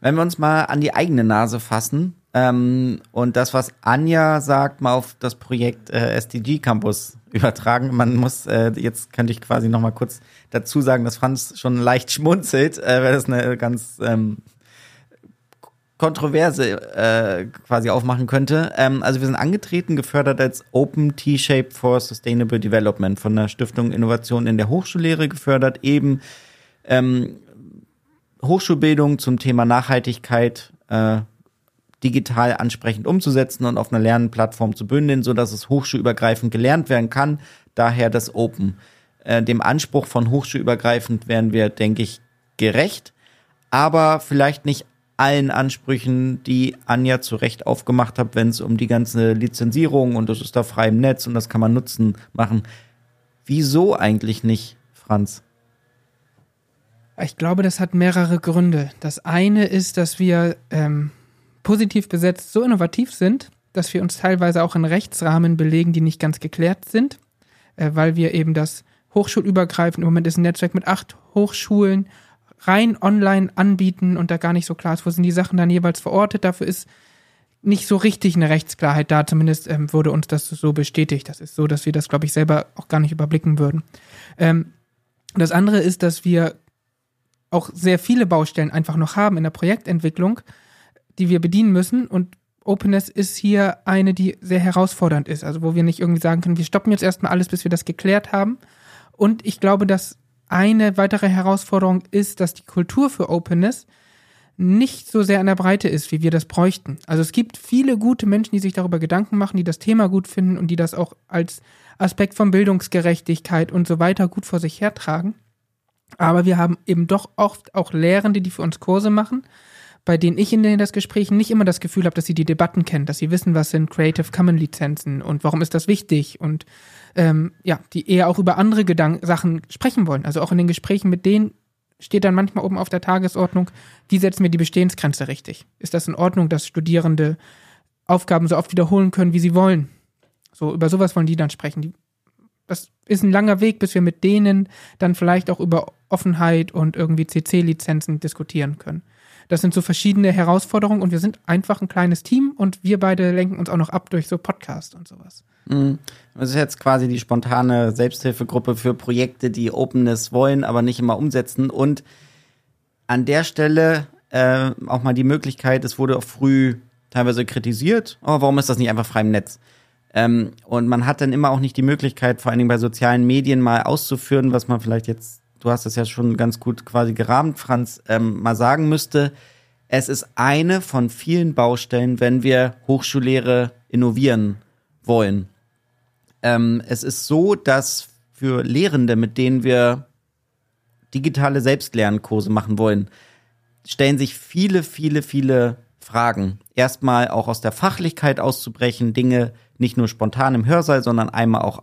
Wenn wir uns mal an die eigene Nase fassen ähm, und das, was Anja sagt, mal auf das Projekt äh, SDG Campus übertragen. Man muss, äh, jetzt könnte ich quasi noch mal kurz dazu sagen, dass Franz schon leicht schmunzelt, äh, weil das eine ganz ähm, Kontroverse äh, quasi aufmachen könnte. Ähm, also wir sind angetreten, gefördert als Open T-Shape for Sustainable Development von der Stiftung Innovation in der Hochschullehre gefördert, eben ähm, Hochschulbildung zum Thema Nachhaltigkeit äh, digital ansprechend umzusetzen und auf einer Lernplattform zu bündeln, so dass es hochschulübergreifend gelernt werden kann. Daher das Open. Äh, dem Anspruch von hochschulübergreifend werden wir, denke ich, gerecht, aber vielleicht nicht allen Ansprüchen, die Anja zu Recht aufgemacht hat, wenn es um die ganze Lizenzierung und das ist da frei im Netz und das kann man nutzen machen. Wieso eigentlich nicht, Franz? Ich glaube, das hat mehrere Gründe. Das eine ist, dass wir ähm, positiv besetzt so innovativ sind, dass wir uns teilweise auch in Rechtsrahmen belegen, die nicht ganz geklärt sind, äh, weil wir eben das hochschulübergreifend, im Moment ist ein Netzwerk mit acht Hochschulen, rein online anbieten und da gar nicht so klar ist, wo sind die Sachen dann jeweils verortet. Dafür ist nicht so richtig eine Rechtsklarheit da. Zumindest ähm, wurde uns das so bestätigt. Das ist so, dass wir das, glaube ich, selber auch gar nicht überblicken würden. Ähm, das andere ist, dass wir auch sehr viele Baustellen einfach noch haben in der Projektentwicklung, die wir bedienen müssen. Und Openness ist hier eine, die sehr herausfordernd ist. Also wo wir nicht irgendwie sagen können, wir stoppen jetzt erstmal alles, bis wir das geklärt haben. Und ich glaube, dass eine weitere Herausforderung ist, dass die Kultur für Openness nicht so sehr an der Breite ist, wie wir das bräuchten. Also es gibt viele gute Menschen, die sich darüber Gedanken machen, die das Thema gut finden und die das auch als Aspekt von Bildungsgerechtigkeit und so weiter gut vor sich hertragen. Aber wir haben eben doch oft auch Lehrende, die für uns Kurse machen, bei denen ich in das Gespräch nicht immer das Gefühl habe, dass sie die Debatten kennen, dass sie wissen, was sind Creative Commons Lizenzen und warum ist das wichtig und ähm, ja, die eher auch über andere Gedanken, Sachen sprechen wollen. Also auch in den Gesprächen mit denen steht dann manchmal oben auf der Tagesordnung, wie setzen wir die Bestehensgrenze richtig? Ist das in Ordnung, dass Studierende Aufgaben so oft wiederholen können, wie sie wollen? So, über sowas wollen die dann sprechen. Die das ist ein langer Weg, bis wir mit denen dann vielleicht auch über Offenheit und irgendwie CC-Lizenzen diskutieren können. Das sind so verschiedene Herausforderungen und wir sind einfach ein kleines Team und wir beide lenken uns auch noch ab durch so Podcasts und sowas. Mhm. Das ist jetzt quasi die spontane Selbsthilfegruppe für Projekte, die Openness wollen, aber nicht immer umsetzen. Und an der Stelle äh, auch mal die Möglichkeit, es wurde auch früh teilweise kritisiert, oh, warum ist das nicht einfach frei im Netz? Ähm, und man hat dann immer auch nicht die Möglichkeit, vor allen Dingen bei sozialen Medien mal auszuführen, was man vielleicht jetzt, du hast es ja schon ganz gut quasi gerahmt, Franz, ähm, mal sagen müsste. Es ist eine von vielen Baustellen, wenn wir Hochschullehre innovieren wollen. Ähm, es ist so, dass für Lehrende, mit denen wir digitale Selbstlernkurse machen wollen, stellen sich viele, viele, viele Fragen. Erstmal auch aus der Fachlichkeit auszubrechen, Dinge nicht nur spontan im Hörsaal, sondern einmal auch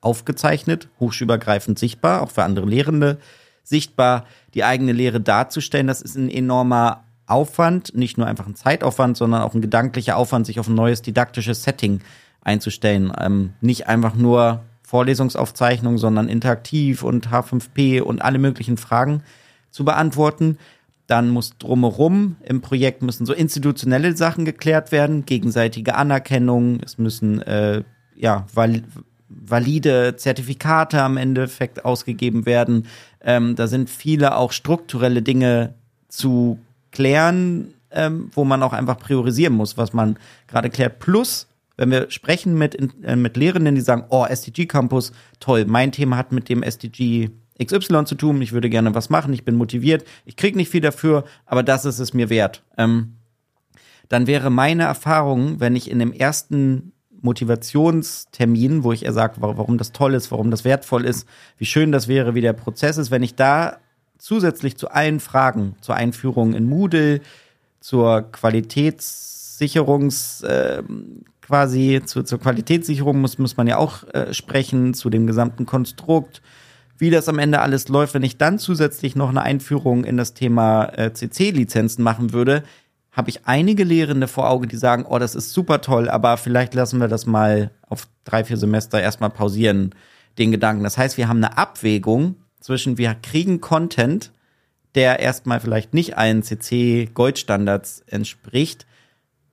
aufgezeichnet, hochschulübergreifend sichtbar, auch für andere Lehrende sichtbar, die eigene Lehre darzustellen. Das ist ein enormer Aufwand, nicht nur einfach ein Zeitaufwand, sondern auch ein gedanklicher Aufwand, sich auf ein neues didaktisches Setting einzustellen. Ähm, nicht einfach nur Vorlesungsaufzeichnung, sondern interaktiv und H5P und alle möglichen Fragen zu beantworten. Dann muss drumherum im Projekt müssen so institutionelle Sachen geklärt werden, gegenseitige Anerkennung, es müssen äh, ja val valide Zertifikate am Endeffekt ausgegeben werden. Ähm, da sind viele auch strukturelle Dinge zu klären, ähm, wo man auch einfach priorisieren muss, was man gerade klärt. Plus, wenn wir sprechen mit, äh, mit Lehrenden, die sagen, oh, SDG Campus, toll, mein Thema hat mit dem SDG XY zu tun, ich würde gerne was machen, ich bin motiviert, ich kriege nicht viel dafür, aber das ist es mir wert. Ähm, dann wäre meine Erfahrung, wenn ich in dem ersten Motivationstermin, wo ich eher sage, warum das toll ist, warum das wertvoll ist, wie schön das wäre, wie der Prozess ist, wenn ich da zusätzlich zu allen Fragen, zur Einführung in Moodle, zur Qualitätssicherungs, äh, quasi zu, zur Qualitätssicherung muss, muss man ja auch äh, sprechen, zu dem gesamten Konstrukt, wie das am Ende alles läuft, wenn ich dann zusätzlich noch eine Einführung in das Thema äh, CC-Lizenzen machen würde, habe ich einige Lehrende vor Auge, die sagen, oh, das ist super toll, aber vielleicht lassen wir das mal auf drei, vier Semester erstmal pausieren, den Gedanken. Das heißt, wir haben eine Abwägung zwischen, wir kriegen Content, der erstmal vielleicht nicht allen CC-Goldstandards entspricht,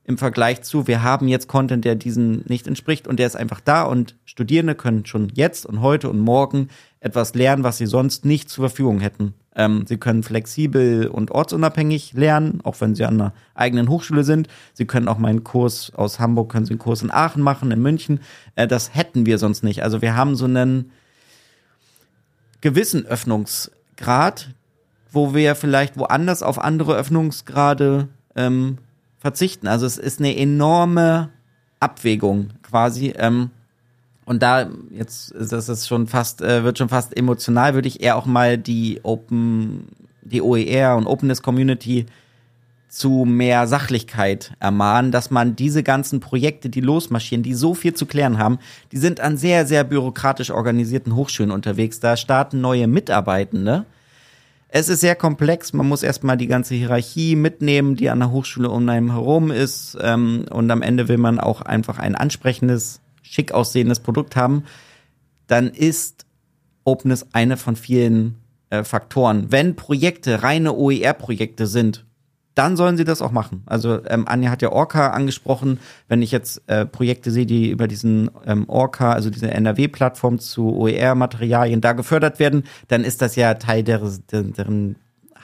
im Vergleich zu, wir haben jetzt Content, der diesen nicht entspricht und der ist einfach da und Studierende können schon jetzt und heute und morgen etwas lernen, was sie sonst nicht zur Verfügung hätten. Ähm, sie können flexibel und ortsunabhängig lernen, auch wenn sie an einer eigenen Hochschule sind. Sie können auch meinen Kurs aus Hamburg, können sie einen Kurs in Aachen machen, in München. Äh, das hätten wir sonst nicht. Also wir haben so einen gewissen Öffnungsgrad, wo wir vielleicht woanders auf andere Öffnungsgrade ähm, verzichten. Also es ist eine enorme Abwägung quasi. Ähm, und da jetzt ist es schon fast äh, wird schon fast emotional, würde ich eher auch mal die Open die OER und Openness Community zu mehr Sachlichkeit ermahnen, dass man diese ganzen Projekte, die losmarschieren, die so viel zu klären haben, die sind an sehr, sehr bürokratisch organisierten Hochschulen unterwegs. Da starten neue Mitarbeitende es ist sehr komplex. Man muss erstmal die ganze Hierarchie mitnehmen, die an der Hochschule um einen herum ist. Ähm, und am Ende will man auch einfach ein ansprechendes, schick aussehendes Produkt haben. Dann ist Openness eine von vielen äh, Faktoren. Wenn Projekte reine OER-Projekte sind, dann sollen sie das auch machen. Also ähm, Anja hat ja Orca angesprochen. Wenn ich jetzt äh, Projekte sehe, die über diesen ähm, Orca, also diese NRW-Plattform zu OER-Materialien da gefördert werden, dann ist das ja Teil der, der, deren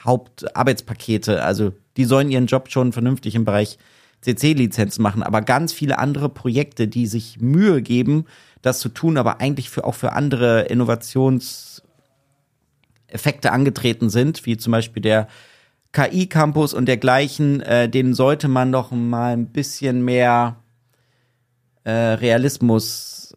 Hauptarbeitspakete. Also die sollen ihren Job schon vernünftig im Bereich CC-Lizenzen machen. Aber ganz viele andere Projekte, die sich Mühe geben, das zu tun, aber eigentlich für, auch für andere Innovationseffekte angetreten sind, wie zum Beispiel der KI-Campus und dergleichen, äh, denen sollte man doch mal ein bisschen mehr äh, Realismus,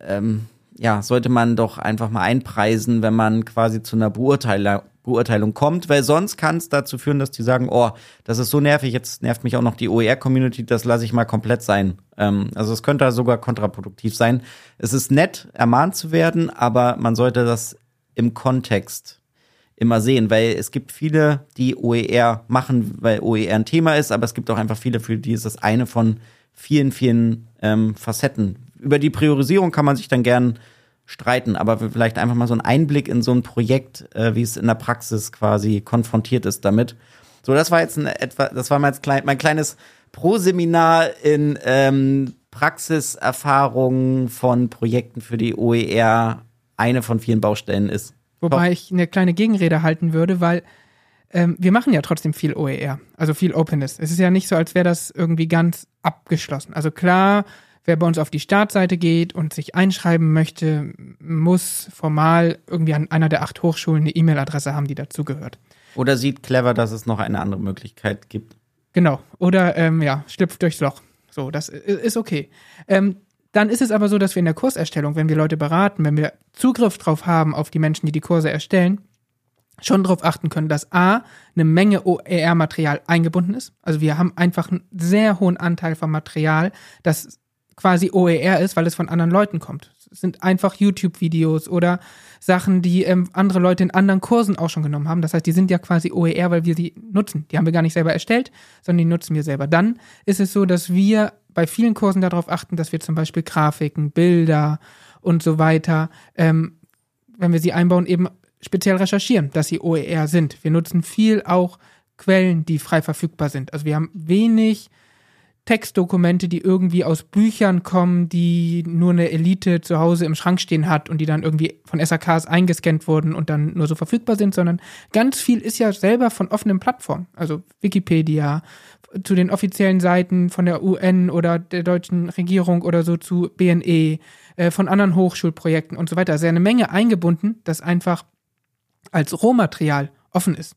ähm, ja, sollte man doch einfach mal einpreisen, wenn man quasi zu einer Beurteilung, Beurteilung kommt, weil sonst kann es dazu führen, dass die sagen, oh, das ist so nervig, jetzt nervt mich auch noch die OER-Community, das lasse ich mal komplett sein. Ähm, also es könnte sogar kontraproduktiv sein. Es ist nett, ermahnt zu werden, aber man sollte das im Kontext immer sehen, weil es gibt viele, die OER machen, weil OER ein Thema ist, aber es gibt auch einfach viele, für die ist das eine von vielen, vielen ähm, Facetten. Über die Priorisierung kann man sich dann gern streiten, aber vielleicht einfach mal so ein Einblick in so ein Projekt, äh, wie es in der Praxis quasi konfrontiert ist damit. So, das war jetzt ein etwa, das war mein, klein, mein kleines Pro-Seminar in ähm, Praxiserfahrungen von Projekten für die OER eine von vielen Baustellen ist. Wobei ich eine kleine Gegenrede halten würde, weil ähm, wir machen ja trotzdem viel OER, also viel Openness. Es ist ja nicht so, als wäre das irgendwie ganz abgeschlossen. Also klar, wer bei uns auf die Startseite geht und sich einschreiben möchte, muss formal irgendwie an einer der acht Hochschulen eine E-Mail-Adresse haben, die dazugehört. Oder sieht clever, dass es noch eine andere Möglichkeit gibt. Genau. Oder ähm, ja, schlüpft durchs Loch. So, das ist okay. Ähm, dann ist es aber so, dass wir in der Kurserstellung, wenn wir Leute beraten, wenn wir Zugriff drauf haben auf die Menschen, die die Kurse erstellen, schon darauf achten können, dass A, eine Menge OER-Material eingebunden ist. Also wir haben einfach einen sehr hohen Anteil von Material, das quasi OER ist, weil es von anderen Leuten kommt. Es sind einfach YouTube-Videos oder Sachen, die ähm, andere Leute in anderen Kursen auch schon genommen haben. Das heißt, die sind ja quasi OER, weil wir sie nutzen. Die haben wir gar nicht selber erstellt, sondern die nutzen wir selber. Dann ist es so, dass wir bei vielen Kursen darauf achten, dass wir zum Beispiel Grafiken, Bilder und so weiter, ähm, wenn wir sie einbauen, eben speziell recherchieren, dass sie OER sind. Wir nutzen viel auch Quellen, die frei verfügbar sind. Also wir haben wenig Textdokumente, die irgendwie aus Büchern kommen, die nur eine Elite zu Hause im Schrank stehen hat und die dann irgendwie von SAKs eingescannt wurden und dann nur so verfügbar sind, sondern ganz viel ist ja selber von offenen Plattformen. Also Wikipedia, zu den offiziellen Seiten von der UN oder der deutschen Regierung oder so zu BNE, äh, von anderen Hochschulprojekten und so weiter. Also eine Menge eingebunden, das einfach als Rohmaterial offen ist.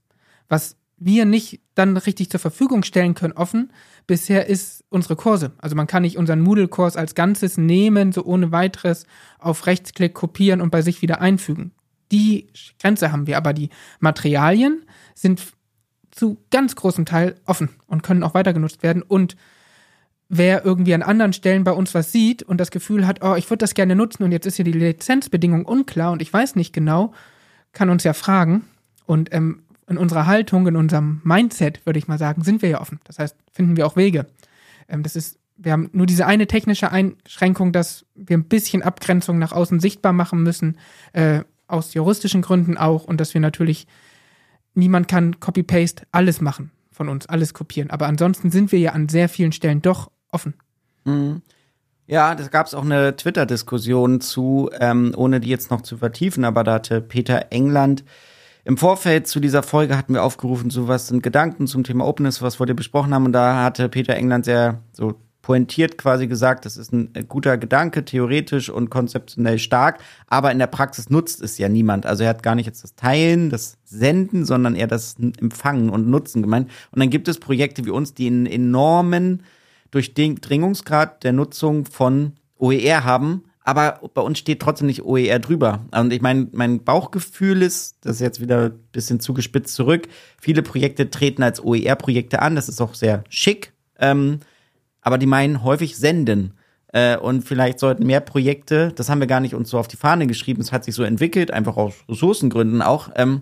Was wir nicht dann richtig zur Verfügung stellen können, offen, bisher ist unsere Kurse. Also man kann nicht unseren Moodle-Kurs als Ganzes nehmen, so ohne weiteres auf Rechtsklick kopieren und bei sich wieder einfügen. Die Grenze haben wir, aber die Materialien sind zu ganz großem Teil offen und können auch weiter genutzt werden. Und wer irgendwie an anderen Stellen bei uns was sieht und das Gefühl hat, oh, ich würde das gerne nutzen und jetzt ist hier die Lizenzbedingung unklar und ich weiß nicht genau, kann uns ja fragen. Und ähm, in unserer Haltung, in unserem Mindset, würde ich mal sagen, sind wir ja offen. Das heißt, finden wir auch Wege. Ähm, das ist, wir haben nur diese eine technische Einschränkung, dass wir ein bisschen Abgrenzung nach außen sichtbar machen müssen, äh, aus juristischen Gründen auch, und dass wir natürlich, niemand kann Copy-Paste alles machen von uns, alles kopieren. Aber ansonsten sind wir ja an sehr vielen Stellen doch offen. Mhm. Ja, da gab es auch eine Twitter-Diskussion zu, ähm, ohne die jetzt noch zu vertiefen, aber da hatte Peter England im Vorfeld zu dieser Folge hatten wir aufgerufen, so was sind Gedanken zum Thema Openness, was wir dir besprochen haben. Und da hatte Peter England sehr so pointiert quasi gesagt, das ist ein guter Gedanke, theoretisch und konzeptionell stark, aber in der Praxis nutzt es ja niemand. Also er hat gar nicht jetzt das Teilen, das Senden, sondern eher das Empfangen und Nutzen gemeint. Und dann gibt es Projekte wie uns, die einen enormen Durchdringungsgrad der Nutzung von OER haben, aber bei uns steht trotzdem nicht OER drüber. Und ich meine, mein Bauchgefühl ist, das ist jetzt wieder ein bisschen zugespitzt zurück, viele Projekte treten als OER-Projekte an, das ist auch sehr schick, ähm, aber die meinen häufig senden. Äh, und vielleicht sollten mehr Projekte, das haben wir gar nicht uns so auf die Fahne geschrieben, es hat sich so entwickelt, einfach aus Ressourcengründen auch, ähm,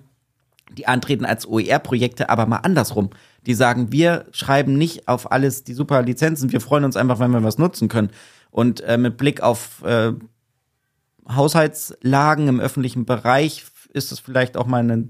die antreten als OER-Projekte, aber mal andersrum. Die sagen, wir schreiben nicht auf alles die super Lizenzen, wir freuen uns einfach, wenn wir was nutzen können. Und äh, mit Blick auf äh, Haushaltslagen im öffentlichen Bereich ist es vielleicht auch mal eine,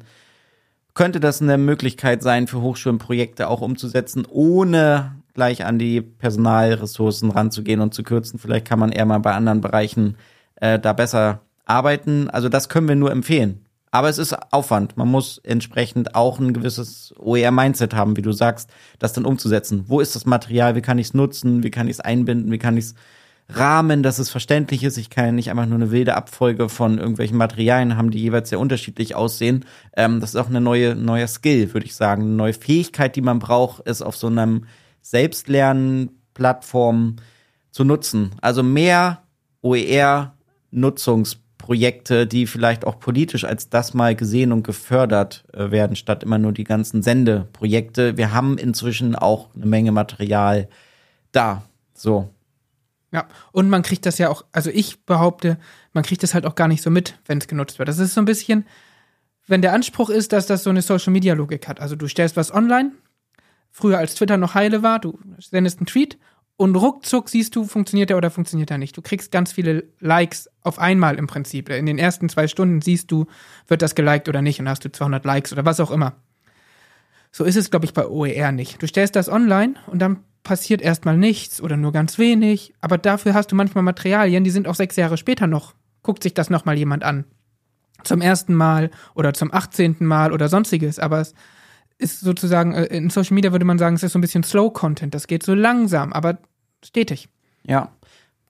könnte das eine Möglichkeit sein, für Hochschulenprojekte auch umzusetzen, ohne gleich an die Personalressourcen ranzugehen und zu kürzen. Vielleicht kann man eher mal bei anderen Bereichen äh, da besser arbeiten. Also das können wir nur empfehlen. Aber es ist Aufwand. Man muss entsprechend auch ein gewisses OER-Mindset haben, wie du sagst, das dann umzusetzen. Wo ist das Material? Wie kann ich es nutzen? Wie kann ich es einbinden? Wie kann ich es Rahmen, dass es verständlich ist. Ich kann nicht einfach nur eine wilde Abfolge von irgendwelchen Materialien haben, die jeweils sehr unterschiedlich aussehen. Ähm, das ist auch eine neue, neuer Skill, würde ich sagen. Eine neue Fähigkeit, die man braucht, ist auf so einem Selbstlernen-Plattform zu nutzen. Also mehr OER-Nutzungsprojekte, die vielleicht auch politisch als das mal gesehen und gefördert äh, werden, statt immer nur die ganzen Sendeprojekte. Wir haben inzwischen auch eine Menge Material da. So. Ja, und man kriegt das ja auch, also ich behaupte, man kriegt das halt auch gar nicht so mit, wenn es genutzt wird. Das ist so ein bisschen, wenn der Anspruch ist, dass das so eine Social Media Logik hat. Also du stellst was online, früher als Twitter noch heile war, du sendest einen Tweet und ruckzuck siehst du, funktioniert er oder funktioniert er nicht. Du kriegst ganz viele Likes auf einmal im Prinzip. In den ersten zwei Stunden siehst du, wird das geliked oder nicht und hast du 200 Likes oder was auch immer. So ist es, glaube ich, bei OER nicht. Du stellst das online und dann passiert erstmal nichts oder nur ganz wenig, aber dafür hast du manchmal Materialien, die sind auch sechs Jahre später noch. Guckt sich das nochmal jemand an. Zum ersten Mal oder zum achtzehnten Mal oder sonstiges, aber es ist sozusagen, äh, in Social Media würde man sagen, es ist so ein bisschen Slow Content. Das geht so langsam, aber stetig. Ja.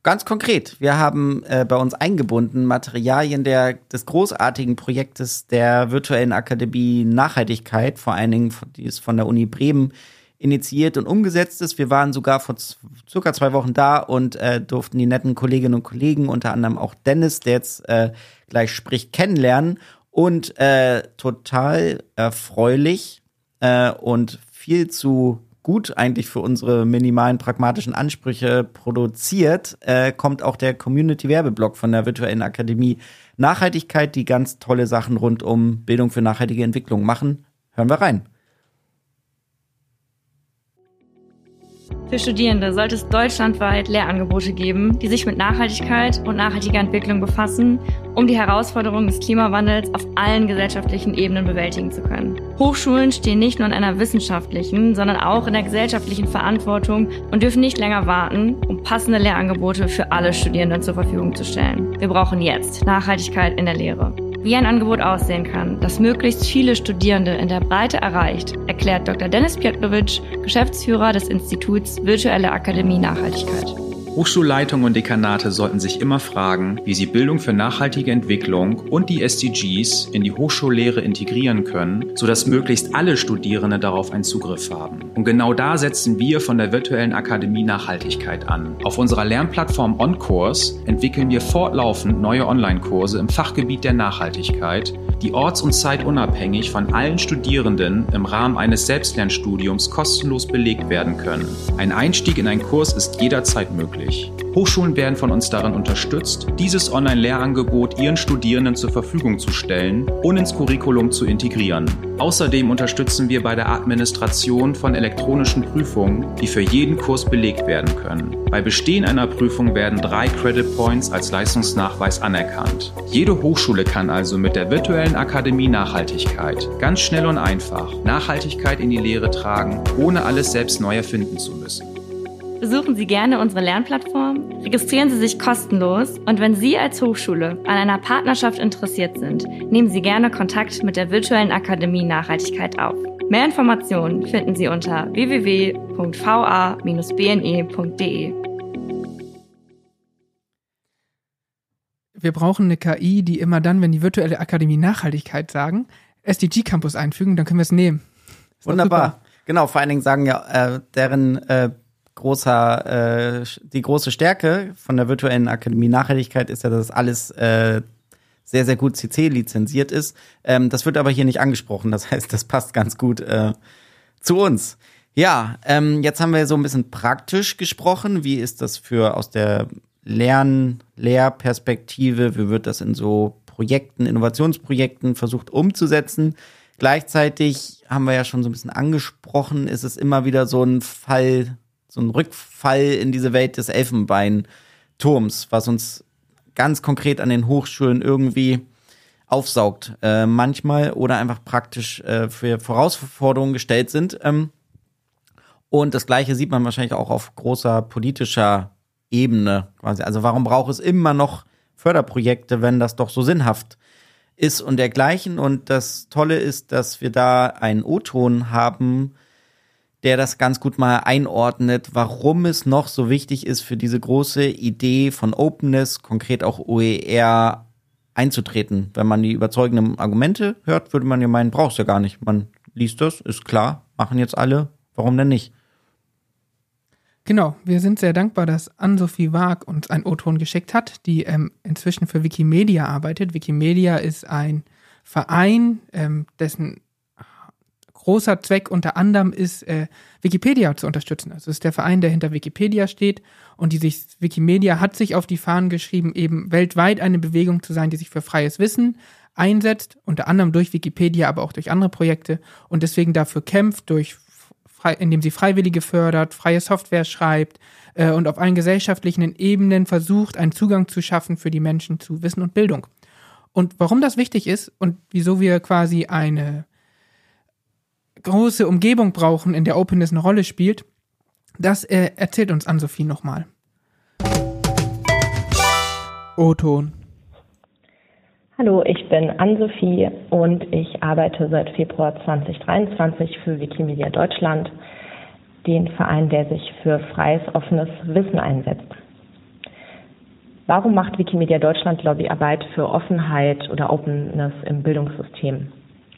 Ganz konkret, wir haben äh, bei uns eingebunden Materialien der, des großartigen Projektes der virtuellen Akademie Nachhaltigkeit, vor allen Dingen, die ist von der Uni Bremen initiiert und umgesetzt ist. Wir waren sogar vor circa zwei Wochen da und äh, durften die netten Kolleginnen und Kollegen, unter anderem auch Dennis, der jetzt äh, gleich spricht, kennenlernen. Und äh, total erfreulich äh, und viel zu gut eigentlich für unsere minimalen pragmatischen Ansprüche produziert, äh, kommt auch der Community-Werbeblock von der Virtuellen Akademie Nachhaltigkeit, die ganz tolle Sachen rund um Bildung für nachhaltige Entwicklung machen. Hören wir rein. Für Studierende sollte es deutschlandweit Lehrangebote geben, die sich mit Nachhaltigkeit und nachhaltiger Entwicklung befassen, um die Herausforderungen des Klimawandels auf allen gesellschaftlichen Ebenen bewältigen zu können. Hochschulen stehen nicht nur in einer wissenschaftlichen, sondern auch in der gesellschaftlichen Verantwortung und dürfen nicht länger warten, um passende Lehrangebote für alle Studierenden zur Verfügung zu stellen. Wir brauchen jetzt Nachhaltigkeit in der Lehre. Wie ein Angebot aussehen kann, das möglichst viele Studierende in der Breite erreicht, erklärt Dr. Dennis Pjetlovic, Geschäftsführer des Instituts Virtuelle Akademie Nachhaltigkeit. Hochschulleitungen und Dekanate sollten sich immer fragen, wie sie Bildung für nachhaltige Entwicklung und die SDGs in die Hochschullehre integrieren können, sodass möglichst alle Studierende darauf einen Zugriff haben. Und genau da setzen wir von der virtuellen Akademie Nachhaltigkeit an. Auf unserer Lernplattform OnCourse entwickeln wir fortlaufend neue Online-Kurse im Fachgebiet der Nachhaltigkeit, die orts- und zeitunabhängig von allen Studierenden im Rahmen eines Selbstlernstudiums kostenlos belegt werden können. Ein Einstieg in einen Kurs ist jederzeit möglich. Hochschulen werden von uns darin unterstützt, dieses Online-Lehrangebot ihren Studierenden zur Verfügung zu stellen und ins Curriculum zu integrieren. Außerdem unterstützen wir bei der Administration von elektronischen Prüfungen, die für jeden Kurs belegt werden können. Bei Bestehen einer Prüfung werden drei Credit Points als Leistungsnachweis anerkannt. Jede Hochschule kann also mit der virtuellen Akademie Nachhaltigkeit ganz schnell und einfach Nachhaltigkeit in die Lehre tragen, ohne alles selbst neu erfinden zu müssen. Besuchen Sie gerne unsere Lernplattform, registrieren Sie sich kostenlos und wenn Sie als Hochschule an einer Partnerschaft interessiert sind, nehmen Sie gerne Kontakt mit der virtuellen Akademie Nachhaltigkeit auf. Mehr Informationen finden Sie unter www.va-bne.de. Wir brauchen eine KI, die immer dann, wenn die virtuelle Akademie Nachhaltigkeit sagen, SDG Campus einfügen, dann können wir es nehmen. Wunderbar. Genau, vor allen Dingen sagen ja äh, deren äh, großer, äh, die große Stärke von der virtuellen Akademie Nachhaltigkeit ist ja, dass alles äh, sehr, sehr gut CC lizenziert ist. Ähm, das wird aber hier nicht angesprochen. Das heißt, das passt ganz gut äh, zu uns. Ja, ähm, jetzt haben wir so ein bisschen praktisch gesprochen. Wie ist das für aus der Lern-, Lehrperspektive? Wie wird das in so Projekten, Innovationsprojekten versucht umzusetzen? Gleichzeitig haben wir ja schon so ein bisschen angesprochen, ist es immer wieder so ein Fall so ein Rückfall in diese Welt des Elfenbeinturms, was uns ganz konkret an den Hochschulen irgendwie aufsaugt, äh, manchmal oder einfach praktisch äh, für Herausforderungen gestellt sind. Ähm, und das Gleiche sieht man wahrscheinlich auch auf großer politischer Ebene quasi. Also warum braucht es immer noch Förderprojekte, wenn das doch so sinnhaft ist und dergleichen? Und das Tolle ist, dass wir da einen O-Ton haben, der das ganz gut mal einordnet, warum es noch so wichtig ist, für diese große Idee von Openness, konkret auch OER, einzutreten. Wenn man die überzeugenden Argumente hört, würde man ja meinen, brauchst ja gar nicht. Man liest das, ist klar, machen jetzt alle, warum denn nicht? Genau, wir sind sehr dankbar, dass Ann-Sophie Waag uns ein O-Ton geschickt hat, die ähm, inzwischen für Wikimedia arbeitet. Wikimedia ist ein Verein, ähm, dessen großer Zweck unter anderem ist, äh, Wikipedia zu unterstützen. Also es ist der Verein, der hinter Wikipedia steht und die sich, Wikimedia hat sich auf die Fahnen geschrieben, eben weltweit eine Bewegung zu sein, die sich für freies Wissen einsetzt, unter anderem durch Wikipedia, aber auch durch andere Projekte und deswegen dafür kämpft, durch indem sie Freiwillige fördert, freie Software schreibt äh, und auf allen gesellschaftlichen Ebenen versucht, einen Zugang zu schaffen für die Menschen zu Wissen und Bildung. Und warum das wichtig ist und wieso wir quasi eine große Umgebung brauchen, in der Openness eine Rolle spielt, das äh, erzählt uns Ann-Sophie nochmal. O-Ton. Hallo, ich bin Ann-Sophie und ich arbeite seit Februar 2023 für Wikimedia Deutschland, den Verein, der sich für freies, offenes Wissen einsetzt. Warum macht Wikimedia Deutschland Lobbyarbeit für Offenheit oder Openness im Bildungssystem?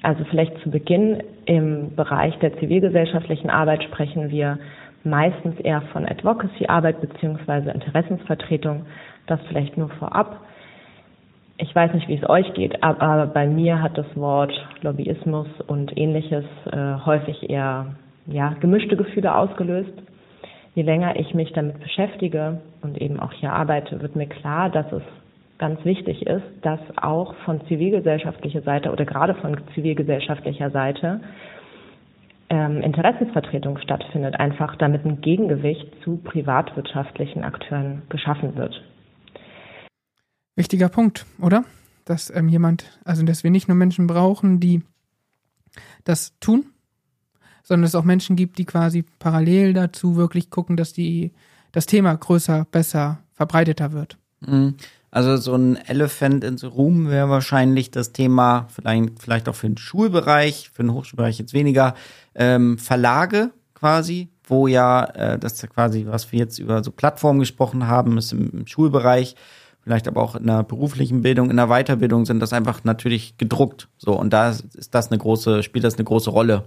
Also vielleicht zu Beginn im Bereich der zivilgesellschaftlichen Arbeit sprechen wir meistens eher von Advocacy-Arbeit beziehungsweise Interessensvertretung. Das vielleicht nur vorab ich weiß nicht, wie es euch geht, aber bei mir hat das Wort Lobbyismus und ähnliches äh, häufig eher ja, gemischte Gefühle ausgelöst. Je länger ich mich damit beschäftige und eben auch hier arbeite, wird mir klar, dass es ganz wichtig ist, dass auch von zivilgesellschaftlicher Seite oder gerade von zivilgesellschaftlicher Seite ähm, Interessensvertretung stattfindet, einfach damit ein Gegengewicht zu privatwirtschaftlichen Akteuren geschaffen wird. Wichtiger Punkt, oder? Dass ähm, jemand, also dass wir nicht nur Menschen brauchen, die das tun, sondern es auch Menschen gibt, die quasi parallel dazu wirklich gucken, dass die das Thema größer, besser, verbreiteter wird. Mhm. Also so ein Elephant in the Room wäre wahrscheinlich das Thema, vielleicht, vielleicht auch für den Schulbereich, für den Hochschulbereich jetzt weniger, ähm, Verlage quasi, wo ja, äh, das ist ja quasi, was wir jetzt über so Plattformen gesprochen haben, ist im, im Schulbereich vielleicht aber auch in der beruflichen Bildung, in der Weiterbildung sind das einfach natürlich gedruckt. So, und da ist das eine große, spielt das eine große Rolle,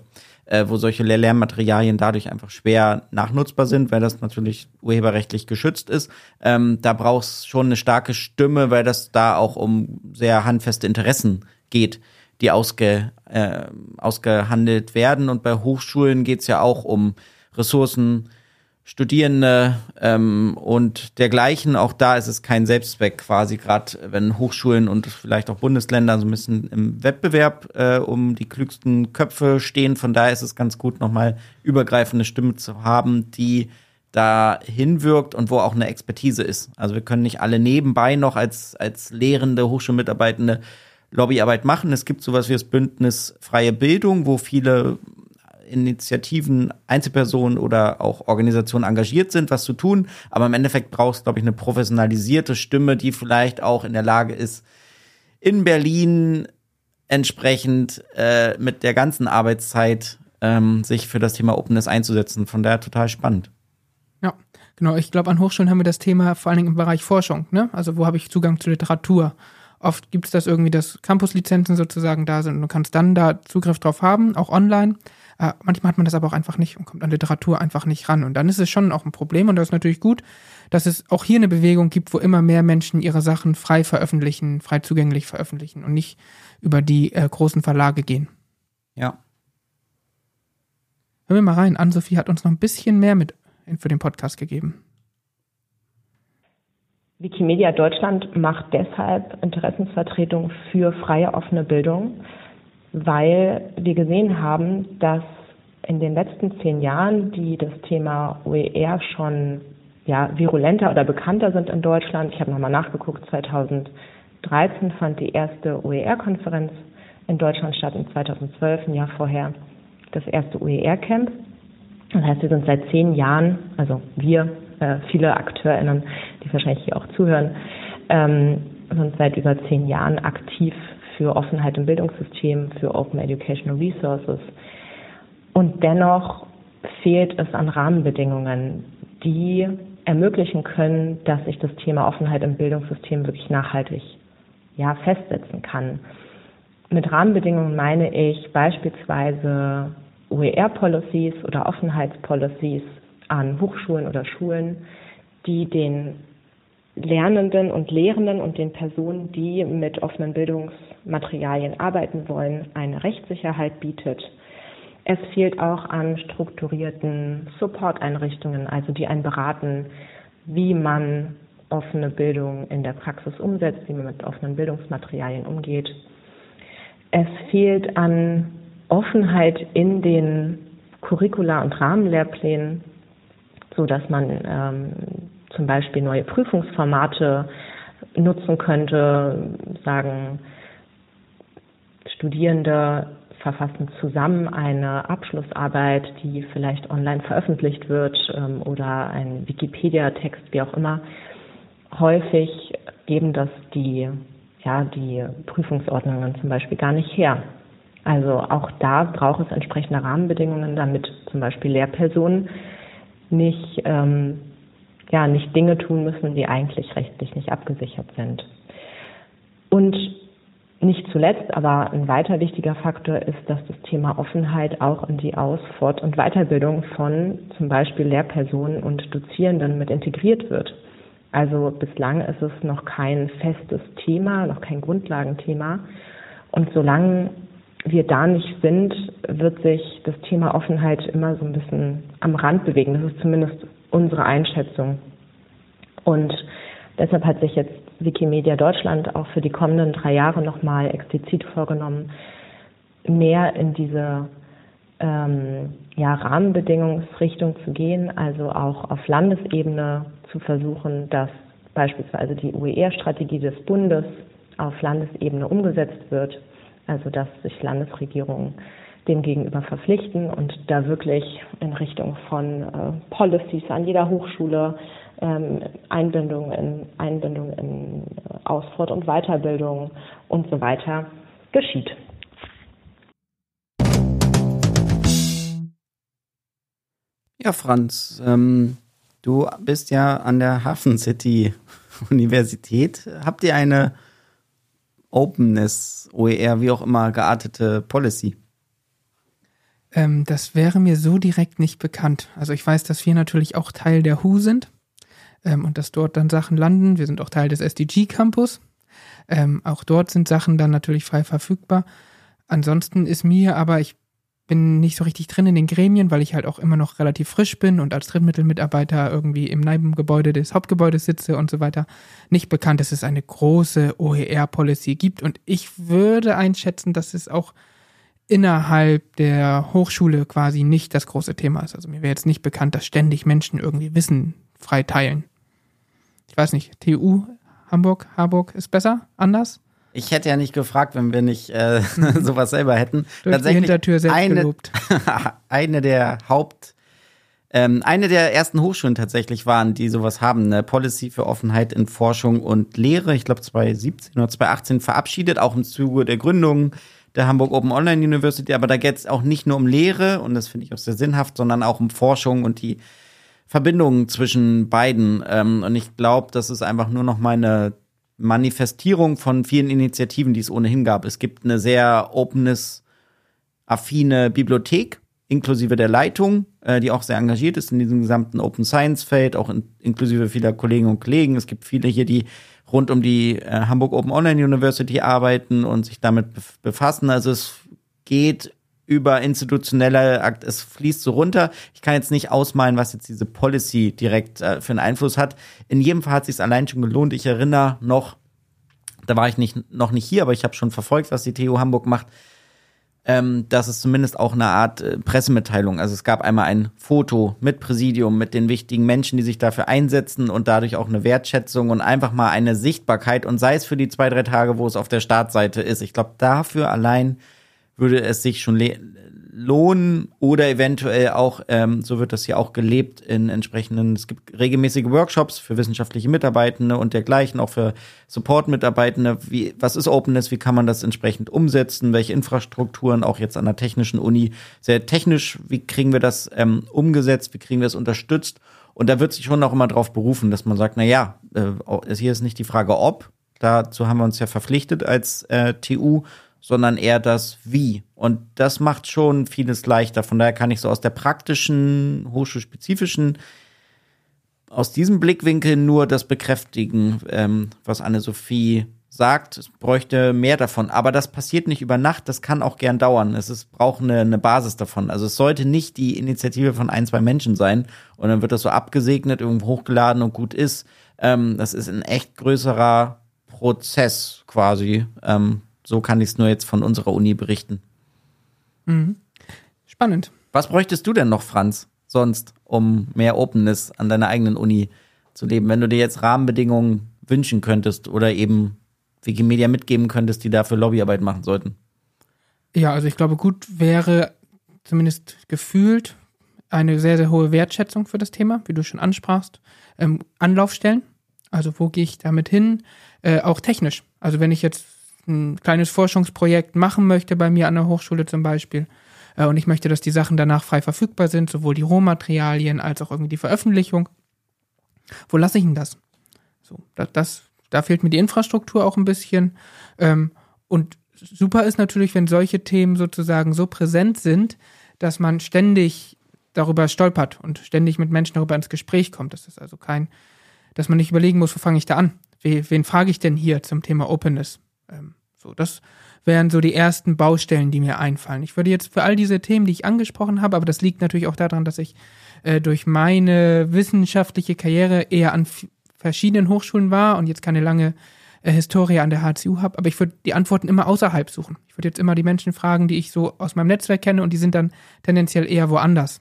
äh, wo solche Lernmaterialien dadurch einfach schwer nachnutzbar sind, weil das natürlich urheberrechtlich geschützt ist. Ähm, da brauchst schon eine starke Stimme, weil das da auch um sehr handfeste Interessen geht, die ausge, äh, ausgehandelt werden. Und bei Hochschulen geht's ja auch um Ressourcen, Studierende ähm, und dergleichen. Auch da ist es kein Selbstzweck quasi, gerade wenn Hochschulen und vielleicht auch Bundesländer so ein bisschen im Wettbewerb äh, um die klügsten Köpfe stehen. Von daher ist es ganz gut, nochmal übergreifende Stimme zu haben, die da hinwirkt und wo auch eine Expertise ist. Also wir können nicht alle nebenbei noch als, als lehrende Hochschulmitarbeitende Lobbyarbeit machen. Es gibt sowas wie das Bündnis Freie Bildung, wo viele Initiativen, Einzelpersonen oder auch Organisationen engagiert sind, was zu tun. Aber im Endeffekt brauchst glaube ich, eine professionalisierte Stimme, die vielleicht auch in der Lage ist, in Berlin entsprechend äh, mit der ganzen Arbeitszeit ähm, sich für das Thema Openness einzusetzen. Von daher total spannend. Ja, genau. Ich glaube, an Hochschulen haben wir das Thema vor allen Dingen im Bereich Forschung. Ne? Also wo habe ich Zugang zu Literatur? Oft gibt es das irgendwie, dass Campuslizenzen sozusagen da sind und du kannst dann da Zugriff drauf haben, auch online. Äh, manchmal hat man das aber auch einfach nicht und kommt an Literatur einfach nicht ran. Und dann ist es schon auch ein Problem und das ist natürlich gut, dass es auch hier eine Bewegung gibt, wo immer mehr Menschen ihre Sachen frei veröffentlichen, frei zugänglich veröffentlichen und nicht über die äh, großen Verlage gehen. Ja. Hören wir mal rein. Ann-Sophie hat uns noch ein bisschen mehr mit für den Podcast gegeben. Wikimedia Deutschland macht deshalb Interessensvertretung für freie offene Bildung weil wir gesehen haben, dass in den letzten zehn Jahren, die das Thema OER schon ja, virulenter oder bekannter sind in Deutschland, ich habe nochmal nachgeguckt, 2013 fand die erste OER-Konferenz in Deutschland statt, in 2012, ein Jahr vorher, das erste OER-Camp. Das heißt, wir sind seit zehn Jahren, also wir, äh, viele AkteurInnen, die wahrscheinlich hier auch zuhören, ähm, sind seit über zehn Jahren aktiv für Offenheit im Bildungssystem, für Open Educational Resources. Und dennoch fehlt es an Rahmenbedingungen, die ermöglichen können, dass sich das Thema Offenheit im Bildungssystem wirklich nachhaltig ja, festsetzen kann. Mit Rahmenbedingungen meine ich beispielsweise OER-Policies oder Offenheitspolicies an Hochschulen oder Schulen, die den Lernenden und Lehrenden und den Personen, die mit offenen Bildungsmaterialien arbeiten wollen, eine Rechtssicherheit bietet. Es fehlt auch an strukturierten Support-Einrichtungen, also die einen beraten, wie man offene Bildung in der Praxis umsetzt, wie man mit offenen Bildungsmaterialien umgeht. Es fehlt an Offenheit in den Curricula und Rahmenlehrplänen, so dass man ähm, zum Beispiel neue Prüfungsformate nutzen könnte, sagen, Studierende verfassen zusammen eine Abschlussarbeit, die vielleicht online veröffentlicht wird ähm, oder ein Wikipedia-Text, wie auch immer. Häufig geben das die, ja, die Prüfungsordnungen zum Beispiel gar nicht her. Also auch da braucht es entsprechende Rahmenbedingungen, damit zum Beispiel Lehrpersonen nicht, ähm, ja, nicht Dinge tun müssen, die eigentlich rechtlich nicht abgesichert sind. Und nicht zuletzt, aber ein weiter wichtiger Faktor ist, dass das Thema Offenheit auch in die Aus-, Fort- und Weiterbildung von zum Beispiel Lehrpersonen und Dozierenden mit integriert wird. Also bislang ist es noch kein festes Thema, noch kein Grundlagenthema. Und solange wir da nicht sind, wird sich das Thema Offenheit immer so ein bisschen am Rand bewegen. Das ist zumindest unsere Einschätzung. Und deshalb hat sich jetzt Wikimedia Deutschland auch für die kommenden drei Jahre nochmal explizit vorgenommen, mehr in diese ähm, ja, Rahmenbedingungsrichtung zu gehen, also auch auf Landesebene zu versuchen, dass beispielsweise die UER-Strategie des Bundes auf Landesebene umgesetzt wird also dass sich Landesregierungen dem gegenüber verpflichten und da wirklich in Richtung von äh, Policies an jeder Hochschule, ähm, Einbindung in, Einbindung in äh, Aus-, Fort- und Weiterbildung und so weiter geschieht. Ja, Franz, ähm, du bist ja an der Hafen City Universität. Habt ihr eine Openness, OER, wie auch immer geartete Policy? Ähm, das wäre mir so direkt nicht bekannt. Also ich weiß, dass wir natürlich auch Teil der WHO sind ähm, und dass dort dann Sachen landen. Wir sind auch Teil des SDG Campus. Ähm, auch dort sind Sachen dann natürlich frei verfügbar. Ansonsten ist mir aber, ich bin nicht so richtig drin in den Gremien, weil ich halt auch immer noch relativ frisch bin und als Drittmittelmitarbeiter irgendwie im Nebengebäude des Hauptgebäudes sitze und so weiter. Nicht bekannt, dass es eine große OER-Policy gibt und ich würde einschätzen, dass es auch innerhalb der Hochschule quasi nicht das große Thema ist. Also mir wäre jetzt nicht bekannt, dass ständig Menschen irgendwie Wissen frei teilen. Ich weiß nicht, TU Hamburg, Harburg ist besser, anders? Ich hätte ja nicht gefragt, wenn wir nicht äh, sowas selber hätten. Durch Tatsächlich die Hintertür selbst eine, gelobt. eine der Haupt, ähm, eine der ersten Hochschulen tatsächlich waren, die sowas haben, eine Policy für Offenheit in Forschung und Lehre, ich glaube 2017 oder 2018 verabschiedet, auch im Zuge der Gründung der Hamburg Open Online University, aber da geht es auch nicht nur um Lehre, und das finde ich auch sehr sinnhaft, sondern auch um Forschung und die Verbindungen zwischen beiden. Ähm, und ich glaube, das ist einfach nur noch meine Manifestierung von vielen Initiativen, die es ohnehin gab. Es gibt eine sehr openness-affine Bibliothek, inklusive der Leitung, äh, die auch sehr engagiert ist in diesem gesamten Open Science-Feld, auch in, inklusive vieler Kolleginnen und Kollegen. Es gibt viele hier, die rund um die äh, Hamburg Open Online University arbeiten und sich damit befassen. Also es geht über institutionelle Akt, es fließt so runter. Ich kann jetzt nicht ausmalen, was jetzt diese Policy direkt äh, für einen Einfluss hat. In jedem Fall hat es sich allein schon gelohnt. Ich erinnere noch, da war ich nicht, noch nicht hier, aber ich habe schon verfolgt, was die TU Hamburg macht, ähm, dass es zumindest auch eine Art äh, Pressemitteilung, also es gab einmal ein Foto mit Präsidium, mit den wichtigen Menschen, die sich dafür einsetzen und dadurch auch eine Wertschätzung und einfach mal eine Sichtbarkeit und sei es für die zwei, drei Tage, wo es auf der Startseite ist. Ich glaube, dafür allein würde es sich schon lohnen oder eventuell auch, ähm, so wird das hier auch gelebt in entsprechenden, es gibt regelmäßige Workshops für wissenschaftliche Mitarbeitende und dergleichen, auch für Support-Mitarbeitende. Wie, was ist Openness? Wie kann man das entsprechend umsetzen? Welche Infrastrukturen auch jetzt an der technischen Uni sehr technisch? Wie kriegen wir das ähm, umgesetzt? Wie kriegen wir das unterstützt? Und da wird sich schon auch immer darauf berufen, dass man sagt, na ja, äh, hier ist nicht die Frage ob, dazu haben wir uns ja verpflichtet als äh, TU, sondern eher das Wie. Und das macht schon vieles leichter. Von daher kann ich so aus der praktischen, hochschulspezifischen, aus diesem Blickwinkel nur das bekräftigen, ähm, was Anne-Sophie sagt. Es bräuchte mehr davon. Aber das passiert nicht über Nacht. Das kann auch gern dauern. Es ist, braucht eine, eine Basis davon. Also es sollte nicht die Initiative von ein, zwei Menschen sein. Und dann wird das so abgesegnet, irgendwo hochgeladen und gut ist. Ähm, das ist ein echt größerer Prozess quasi. Ähm, so kann ich es nur jetzt von unserer Uni berichten. Mhm. Spannend. Was bräuchtest du denn noch, Franz, sonst, um mehr Openness an deiner eigenen Uni zu leben, wenn du dir jetzt Rahmenbedingungen wünschen könntest oder eben Wikimedia mitgeben könntest, die dafür Lobbyarbeit machen sollten? Ja, also ich glaube, gut wäre zumindest gefühlt eine sehr, sehr hohe Wertschätzung für das Thema, wie du schon ansprachst. Ähm, Anlaufstellen, also wo gehe ich damit hin? Äh, auch technisch. Also wenn ich jetzt ein kleines Forschungsprojekt machen möchte bei mir an der Hochschule zum Beispiel äh, und ich möchte, dass die Sachen danach frei verfügbar sind, sowohl die Rohmaterialien als auch irgendwie die Veröffentlichung. Wo lasse ich denn das? So, das, das da fehlt mir die Infrastruktur auch ein bisschen. Ähm, und super ist natürlich, wenn solche Themen sozusagen so präsent sind, dass man ständig darüber stolpert und ständig mit Menschen darüber ins Gespräch kommt. Das ist also kein, dass man nicht überlegen muss, wo fange ich da an? Wen frage ich denn hier zum Thema Openness? Ähm, so, das wären so die ersten Baustellen, die mir einfallen. Ich würde jetzt für all diese Themen, die ich angesprochen habe, aber das liegt natürlich auch daran, dass ich äh, durch meine wissenschaftliche Karriere eher an verschiedenen Hochschulen war und jetzt keine lange äh, Historie an der HCU habe, aber ich würde die Antworten immer außerhalb suchen. Ich würde jetzt immer die Menschen fragen, die ich so aus meinem Netzwerk kenne und die sind dann tendenziell eher woanders.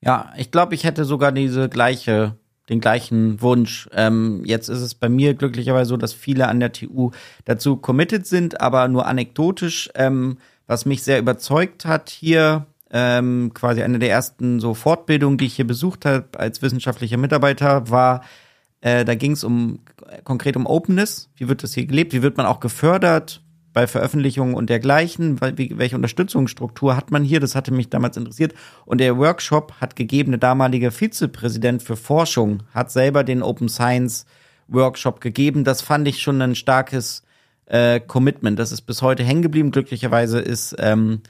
Ja, ich glaube, ich hätte sogar diese gleiche, den gleichen Wunsch. Ähm, jetzt ist es bei mir glücklicherweise so, dass viele an der TU dazu committed sind, aber nur anekdotisch. Ähm, was mich sehr überzeugt hat hier, ähm, quasi eine der ersten so Fortbildungen, die ich hier besucht habe als wissenschaftlicher Mitarbeiter, war, äh, da ging es um konkret um Openness. Wie wird das hier gelebt? Wie wird man auch gefördert? Bei Veröffentlichungen und dergleichen, welche Unterstützungsstruktur hat man hier? Das hatte mich damals interessiert. Und der Workshop hat gegeben, der damalige Vizepräsident für Forschung hat selber den Open Science Workshop gegeben. Das fand ich schon ein starkes äh, Commitment. Das ist bis heute hängen geblieben. Glücklicherweise ist ähm,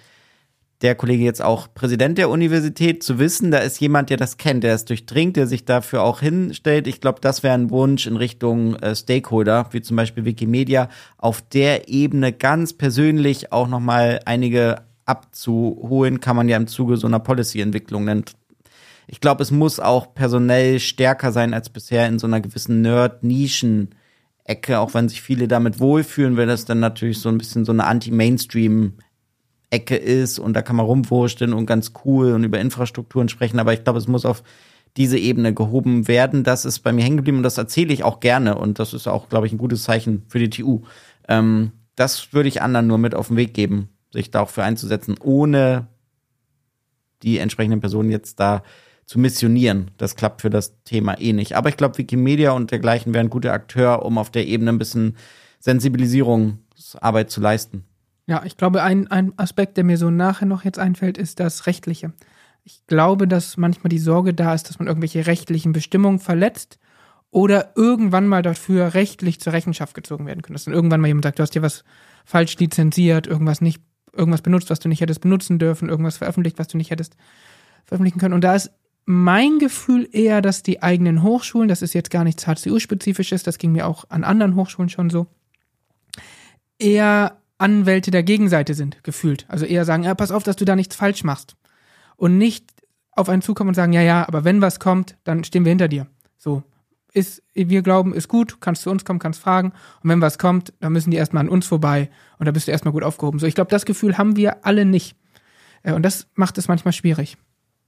der Kollege jetzt auch Präsident der Universität, zu wissen, da ist jemand, der das kennt, der es durchdringt, der sich dafür auch hinstellt. Ich glaube, das wäre ein Wunsch in Richtung äh, Stakeholder, wie zum Beispiel Wikimedia, auf der Ebene ganz persönlich auch nochmal einige abzuholen, kann man ja im Zuge so einer Policy-Entwicklung nennen. Ich glaube, es muss auch personell stärker sein als bisher in so einer gewissen Nerd-Nischen-Ecke, auch wenn sich viele damit wohlfühlen, wäre das dann natürlich so ein bisschen so eine Anti-Mainstream- Ecke ist und da kann man rumwursteln und ganz cool und über Infrastrukturen sprechen, aber ich glaube, es muss auf diese Ebene gehoben werden. Das ist bei mir hängen geblieben und das erzähle ich auch gerne und das ist auch, glaube ich, ein gutes Zeichen für die TU. Ähm, das würde ich anderen nur mit auf den Weg geben, sich da auch für einzusetzen, ohne die entsprechenden Personen jetzt da zu missionieren. Das klappt für das Thema eh nicht. Aber ich glaube, Wikimedia und dergleichen wären gute Akteur, um auf der Ebene ein bisschen Sensibilisierungsarbeit zu leisten. Ja, ich glaube, ein, ein Aspekt, der mir so nachher noch jetzt einfällt, ist das Rechtliche. Ich glaube, dass manchmal die Sorge da ist, dass man irgendwelche rechtlichen Bestimmungen verletzt oder irgendwann mal dafür rechtlich zur Rechenschaft gezogen werden können. Dass dann irgendwann mal jemand sagt, du hast dir was falsch lizenziert, irgendwas nicht, irgendwas benutzt, was du nicht hättest benutzen dürfen, irgendwas veröffentlicht, was du nicht hättest veröffentlichen können. Und da ist mein Gefühl eher, dass die eigenen Hochschulen, das ist jetzt gar nichts HCU-spezifisches, das ging mir auch an anderen Hochschulen schon so, eher Anwälte der Gegenseite sind, gefühlt. Also eher sagen, ja, pass auf, dass du da nichts falsch machst. Und nicht auf einen zukommen und sagen, ja, ja, aber wenn was kommt, dann stehen wir hinter dir. So. Ist, wir glauben, ist gut, kannst zu uns kommen, kannst fragen. Und wenn was kommt, dann müssen die erstmal an uns vorbei und da bist du erstmal gut aufgehoben. So, ich glaube, das Gefühl haben wir alle nicht. Äh, und das macht es manchmal schwierig.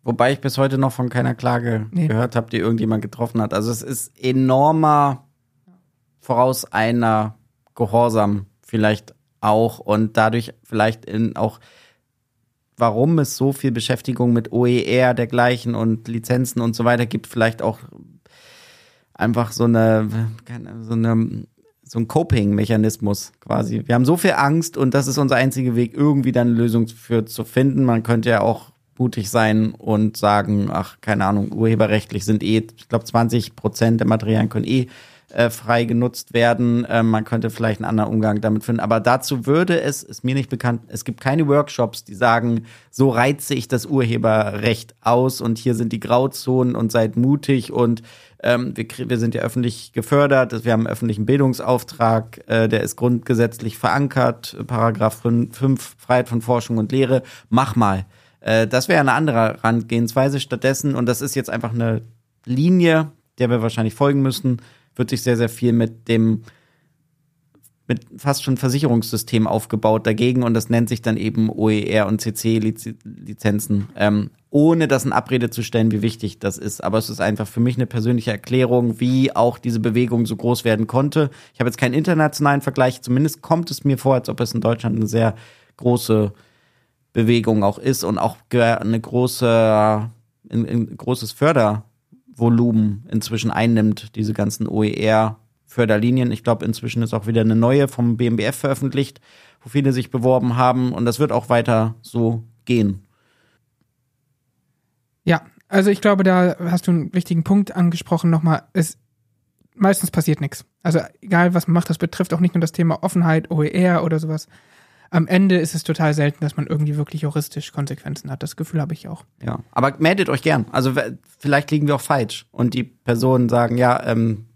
Wobei ich bis heute noch von keiner Klage nee. gehört habe, die irgendjemand getroffen hat. Also es ist enormer voraus einer Gehorsam vielleicht auch und dadurch vielleicht in auch warum es so viel Beschäftigung mit OER dergleichen und Lizenzen und so weiter gibt, vielleicht auch einfach so eine, so eine so ein Coping-Mechanismus quasi. Wir haben so viel Angst und das ist unser einziger Weg, irgendwie dann eine Lösung für zu finden. Man könnte ja auch mutig sein und sagen, ach, keine Ahnung, urheberrechtlich sind eh, ich glaube, 20 Prozent der Materialien können eh äh, frei genutzt werden. Ähm, man könnte vielleicht einen anderen Umgang damit finden. Aber dazu würde es, ist mir nicht bekannt, es gibt keine Workshops, die sagen, so reize ich das Urheberrecht aus und hier sind die Grauzonen und seid mutig und ähm, wir, wir sind ja öffentlich gefördert, wir haben einen öffentlichen Bildungsauftrag, äh, der ist grundgesetzlich verankert, Paragraph 5, Freiheit von Forschung und Lehre, mach mal. Äh, das wäre eine andere Herangehensweise stattdessen und das ist jetzt einfach eine Linie, der wir wahrscheinlich folgen müssen, wird sich sehr, sehr viel mit dem mit fast schon Versicherungssystem aufgebaut dagegen und das nennt sich dann eben OER und CC-Lizenzen. Ähm, ohne das in Abrede zu stellen, wie wichtig das ist. Aber es ist einfach für mich eine persönliche Erklärung, wie auch diese Bewegung so groß werden konnte. Ich habe jetzt keinen internationalen Vergleich, zumindest kommt es mir vor, als ob es in Deutschland eine sehr große Bewegung auch ist und auch eine große, ein, ein großes Fördervolumen inzwischen einnimmt, diese ganzen OER-Förderlinien. Ich glaube, inzwischen ist auch wieder eine neue vom BMBF veröffentlicht, wo viele sich beworben haben und das wird auch weiter so gehen. Ja, also ich glaube, da hast du einen wichtigen Punkt angesprochen nochmal. Es meistens passiert nichts. Also egal, was man macht, das betrifft auch nicht nur das Thema Offenheit, OER oder sowas am Ende ist es total selten, dass man irgendwie wirklich juristisch Konsequenzen hat. Das Gefühl habe ich auch. Ja, aber meldet euch gern. Also vielleicht liegen wir auch falsch und die Personen sagen, ja, ähm,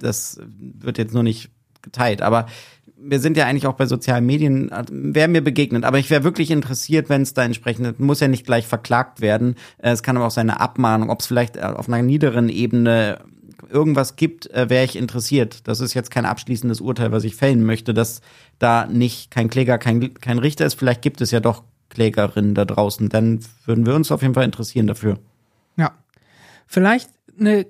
das wird jetzt nur nicht geteilt. Aber wir sind ja eigentlich auch bei sozialen Medien, wäre mir begegnet. Aber ich wäre wirklich interessiert, wenn es da entsprechend, muss ja nicht gleich verklagt werden. Äh, es kann aber auch seine Abmahnung, ob es vielleicht äh, auf einer niederen Ebene irgendwas gibt, äh, wäre ich interessiert. Das ist jetzt kein abschließendes Urteil, was ich fällen möchte, dass da nicht kein Kläger, kein, kein Richter ist. Vielleicht gibt es ja doch Klägerinnen da draußen. Dann würden wir uns auf jeden Fall interessieren dafür. Ja. Vielleicht eine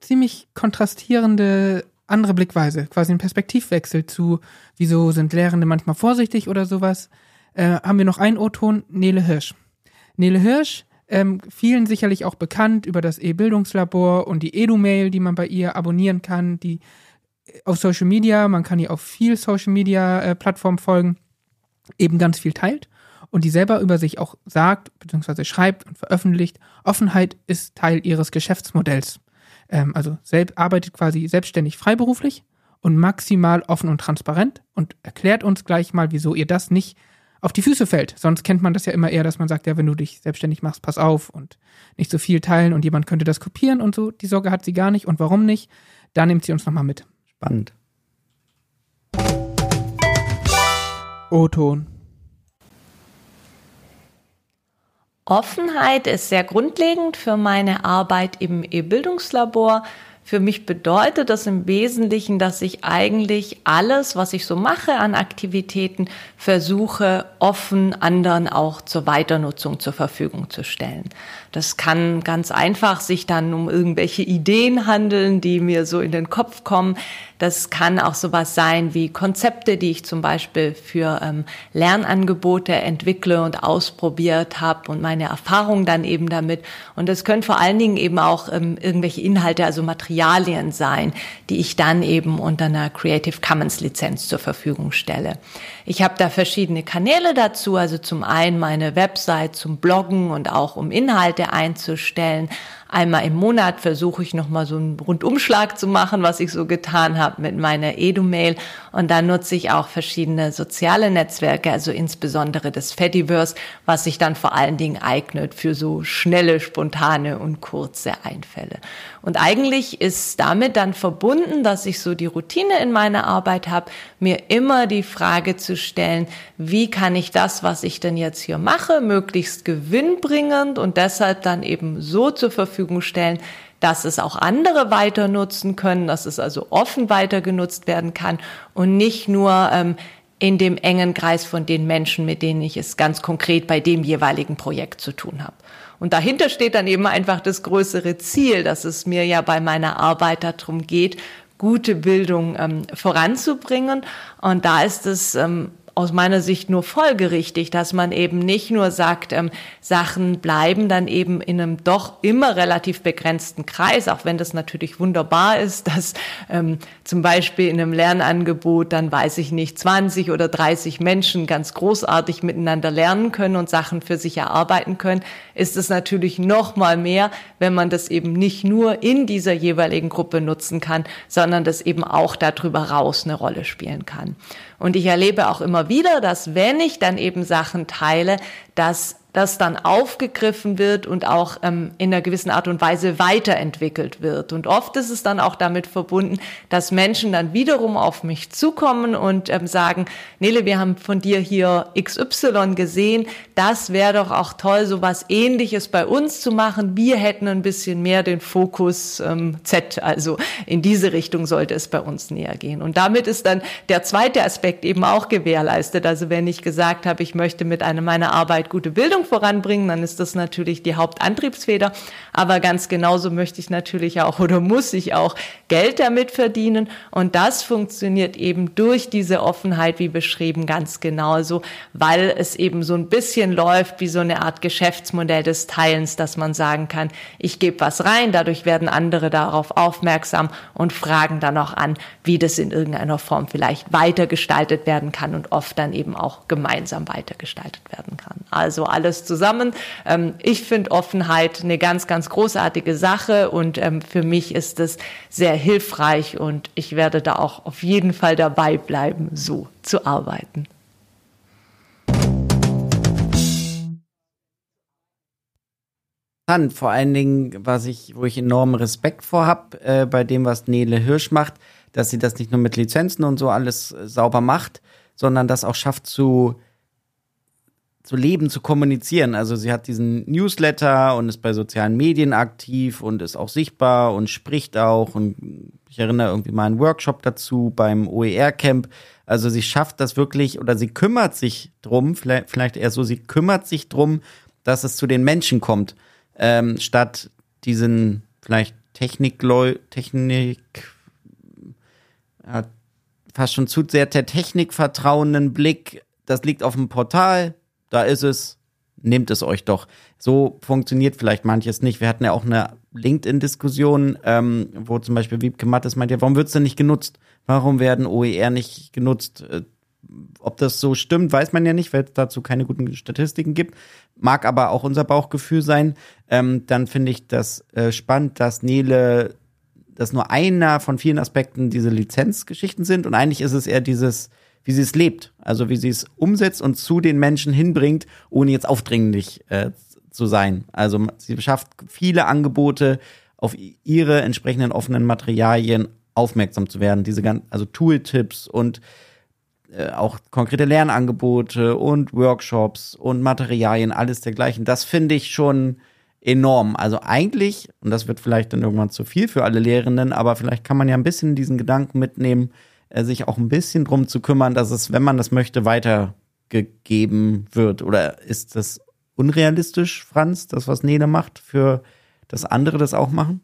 ziemlich kontrastierende andere Blickweise, quasi ein Perspektivwechsel zu, wieso sind Lehrende manchmal vorsichtig oder sowas. Äh, haben wir noch einen O-Ton, Nele Hirsch. Nele Hirsch ähm, vielen sicherlich auch bekannt über das E-Bildungslabor und die Edu-Mail, die man bei ihr abonnieren kann, die äh, auf Social Media, man kann ihr auf viel Social Media äh, Plattformen folgen, eben ganz viel teilt und die selber über sich auch sagt, beziehungsweise schreibt und veröffentlicht, Offenheit ist Teil ihres Geschäftsmodells. Ähm, also selbst, arbeitet quasi selbstständig freiberuflich und maximal offen und transparent und erklärt uns gleich mal, wieso ihr das nicht auf die Füße fällt. Sonst kennt man das ja immer eher, dass man sagt, ja, wenn du dich selbstständig machst, pass auf und nicht so viel teilen und jemand könnte das kopieren und so. Die Sorge hat sie gar nicht und warum nicht? Da nimmt sie uns nochmal mit. Spannend. O-Ton. Offenheit ist sehr grundlegend für meine Arbeit im E-Bildungslabor. Für mich bedeutet das im Wesentlichen, dass ich eigentlich alles, was ich so mache an Aktivitäten, versuche offen anderen auch zur Weiternutzung zur Verfügung zu stellen. Das kann ganz einfach sich dann um irgendwelche Ideen handeln, die mir so in den Kopf kommen. Das kann auch sowas sein wie Konzepte, die ich zum Beispiel für ähm, Lernangebote entwickle und ausprobiert habe und meine Erfahrungen dann eben damit. Und das können vor allen Dingen eben auch ähm, irgendwelche Inhalte, also Materialien sein, die ich dann eben unter einer Creative Commons Lizenz zur Verfügung stelle. Ich habe da verschiedene Kanäle dazu, also zum einen meine Website zum Bloggen und auch um Inhalte einzustellen. Einmal im Monat versuche ich nochmal so einen Rundumschlag zu machen, was ich so getan habe mit meiner Edu-Mail. Und dann nutze ich auch verschiedene soziale Netzwerke, also insbesondere das Fediverse, was sich dann vor allen Dingen eignet für so schnelle, spontane und kurze Einfälle. Und eigentlich ist damit dann verbunden, dass ich so die Routine in meiner Arbeit habe, mir immer die Frage zu stellen, wie kann ich das, was ich denn jetzt hier mache, möglichst gewinnbringend und deshalb dann eben so zur Verfügung Verfügung stellen, dass es auch andere weiter nutzen können, dass es also offen weiter genutzt werden kann und nicht nur ähm, in dem engen Kreis von den Menschen, mit denen ich es ganz konkret bei dem jeweiligen Projekt zu tun habe. Und dahinter steht dann eben einfach das größere Ziel, dass es mir ja bei meiner Arbeit darum geht, gute Bildung ähm, voranzubringen. Und da ist es ähm, aus meiner Sicht nur folgerichtig, dass man eben nicht nur sagt, ähm, Sachen bleiben dann eben in einem doch immer relativ begrenzten Kreis, auch wenn das natürlich wunderbar ist, dass ähm, zum Beispiel in einem Lernangebot dann weiß ich nicht 20 oder 30 Menschen ganz großartig miteinander lernen können und Sachen für sich erarbeiten können, ist es natürlich noch mal mehr, wenn man das eben nicht nur in dieser jeweiligen Gruppe nutzen kann, sondern das eben auch darüber raus eine Rolle spielen kann. Und ich erlebe auch immer wieder, dass wenn ich dann eben Sachen teile, dass das dann aufgegriffen wird und auch ähm, in einer gewissen Art und Weise weiterentwickelt wird. Und oft ist es dann auch damit verbunden, dass Menschen dann wiederum auf mich zukommen und ähm, sagen, Nele, wir haben von dir hier XY gesehen, das wäre doch auch toll, so was ähnliches bei uns zu machen. Wir hätten ein bisschen mehr den Fokus ähm, Z, also in diese Richtung sollte es bei uns näher gehen. Und damit ist dann der zweite Aspekt eben auch gewährleistet. Also wenn ich gesagt habe, ich möchte mit einer meiner Arbeit gute Bildung Bildung voranbringen, dann ist das natürlich die Hauptantriebsfeder. Aber ganz genauso möchte ich natürlich auch oder muss ich auch Geld damit verdienen. Und das funktioniert eben durch diese Offenheit, wie beschrieben, ganz genauso, weil es eben so ein bisschen läuft wie so eine Art Geschäftsmodell des Teilens, dass man sagen kann, ich gebe was rein, dadurch werden andere darauf aufmerksam und fragen dann auch an, wie das in irgendeiner Form vielleicht weitergestaltet werden kann und oft dann eben auch gemeinsam weitergestaltet werden kann. Also alles zusammen. Ähm, ich finde Offenheit eine ganz, ganz großartige Sache und ähm, für mich ist es sehr hilfreich und ich werde da auch auf jeden Fall dabei bleiben, so zu arbeiten. Vor allen Dingen, was ich, wo ich enormen Respekt vor habe, äh, bei dem, was Nele Hirsch macht, dass sie das nicht nur mit Lizenzen und so alles äh, sauber macht, sondern das auch schafft zu, zu leben, zu kommunizieren. Also sie hat diesen Newsletter und ist bei sozialen Medien aktiv und ist auch sichtbar und spricht auch. Und ich erinnere irgendwie mal einen Workshop dazu beim OER-Camp. Also sie schafft das wirklich oder sie kümmert sich drum, vielleicht, vielleicht eher so, sie kümmert sich drum, dass es zu den Menschen kommt, ähm, statt diesen vielleicht Technik, Technik, ja, fast schon zu sehr der Technik vertrauenden Blick. Das liegt auf dem Portal, da ist es, nehmt es euch doch. So funktioniert vielleicht manches nicht. Wir hatten ja auch eine LinkedIn-Diskussion, ähm, wo zum Beispiel Wiebke Mattes meint, ja, warum wird es denn nicht genutzt? Warum werden OER nicht genutzt? Äh, ob das so stimmt, weiß man ja nicht, weil es dazu keine guten Statistiken gibt. Mag aber auch unser Bauchgefühl sein. Ähm, dann finde ich das äh, spannend, dass Nele dass nur einer von vielen Aspekten diese Lizenzgeschichten sind und eigentlich ist es eher dieses, wie sie es lebt, also wie sie es umsetzt und zu den Menschen hinbringt, ohne jetzt aufdringlich äh, zu sein. Also sie schafft viele Angebote, auf ihre entsprechenden offenen Materialien aufmerksam zu werden. Diese ganzen, also Tooltips und äh, auch konkrete Lernangebote und Workshops und Materialien, alles dergleichen. Das finde ich schon enorm. Also eigentlich, und das wird vielleicht dann irgendwann zu viel für alle Lehrenden, aber vielleicht kann man ja ein bisschen diesen Gedanken mitnehmen, sich auch ein bisschen drum zu kümmern, dass es, wenn man das möchte, weitergegeben wird. Oder ist das unrealistisch, Franz, das, was Nele macht, für das andere das auch machen?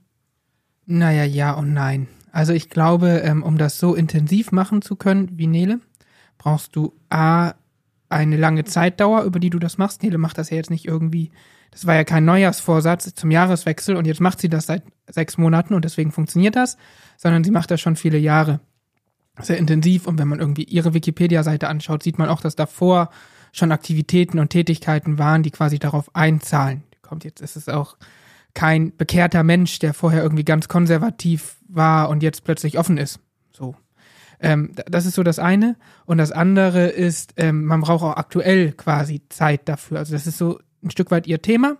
Naja, ja und nein. Also ich glaube, ähm, um das so intensiv machen zu können wie Nele, brauchst du A, eine lange Zeitdauer, über die du das machst. Nele macht das ja jetzt nicht irgendwie das war ja kein Neujahrsvorsatz zum Jahreswechsel und jetzt macht sie das seit sechs Monaten und deswegen funktioniert das, sondern sie macht das schon viele Jahre. Sehr intensiv und wenn man irgendwie ihre Wikipedia-Seite anschaut, sieht man auch, dass davor schon Aktivitäten und Tätigkeiten waren, die quasi darauf einzahlen. Kommt jetzt, ist es auch kein bekehrter Mensch, der vorher irgendwie ganz konservativ war und jetzt plötzlich offen ist. So. Ähm, das ist so das eine. Und das andere ist, ähm, man braucht auch aktuell quasi Zeit dafür. Also das ist so ein Stück weit ihr Thema.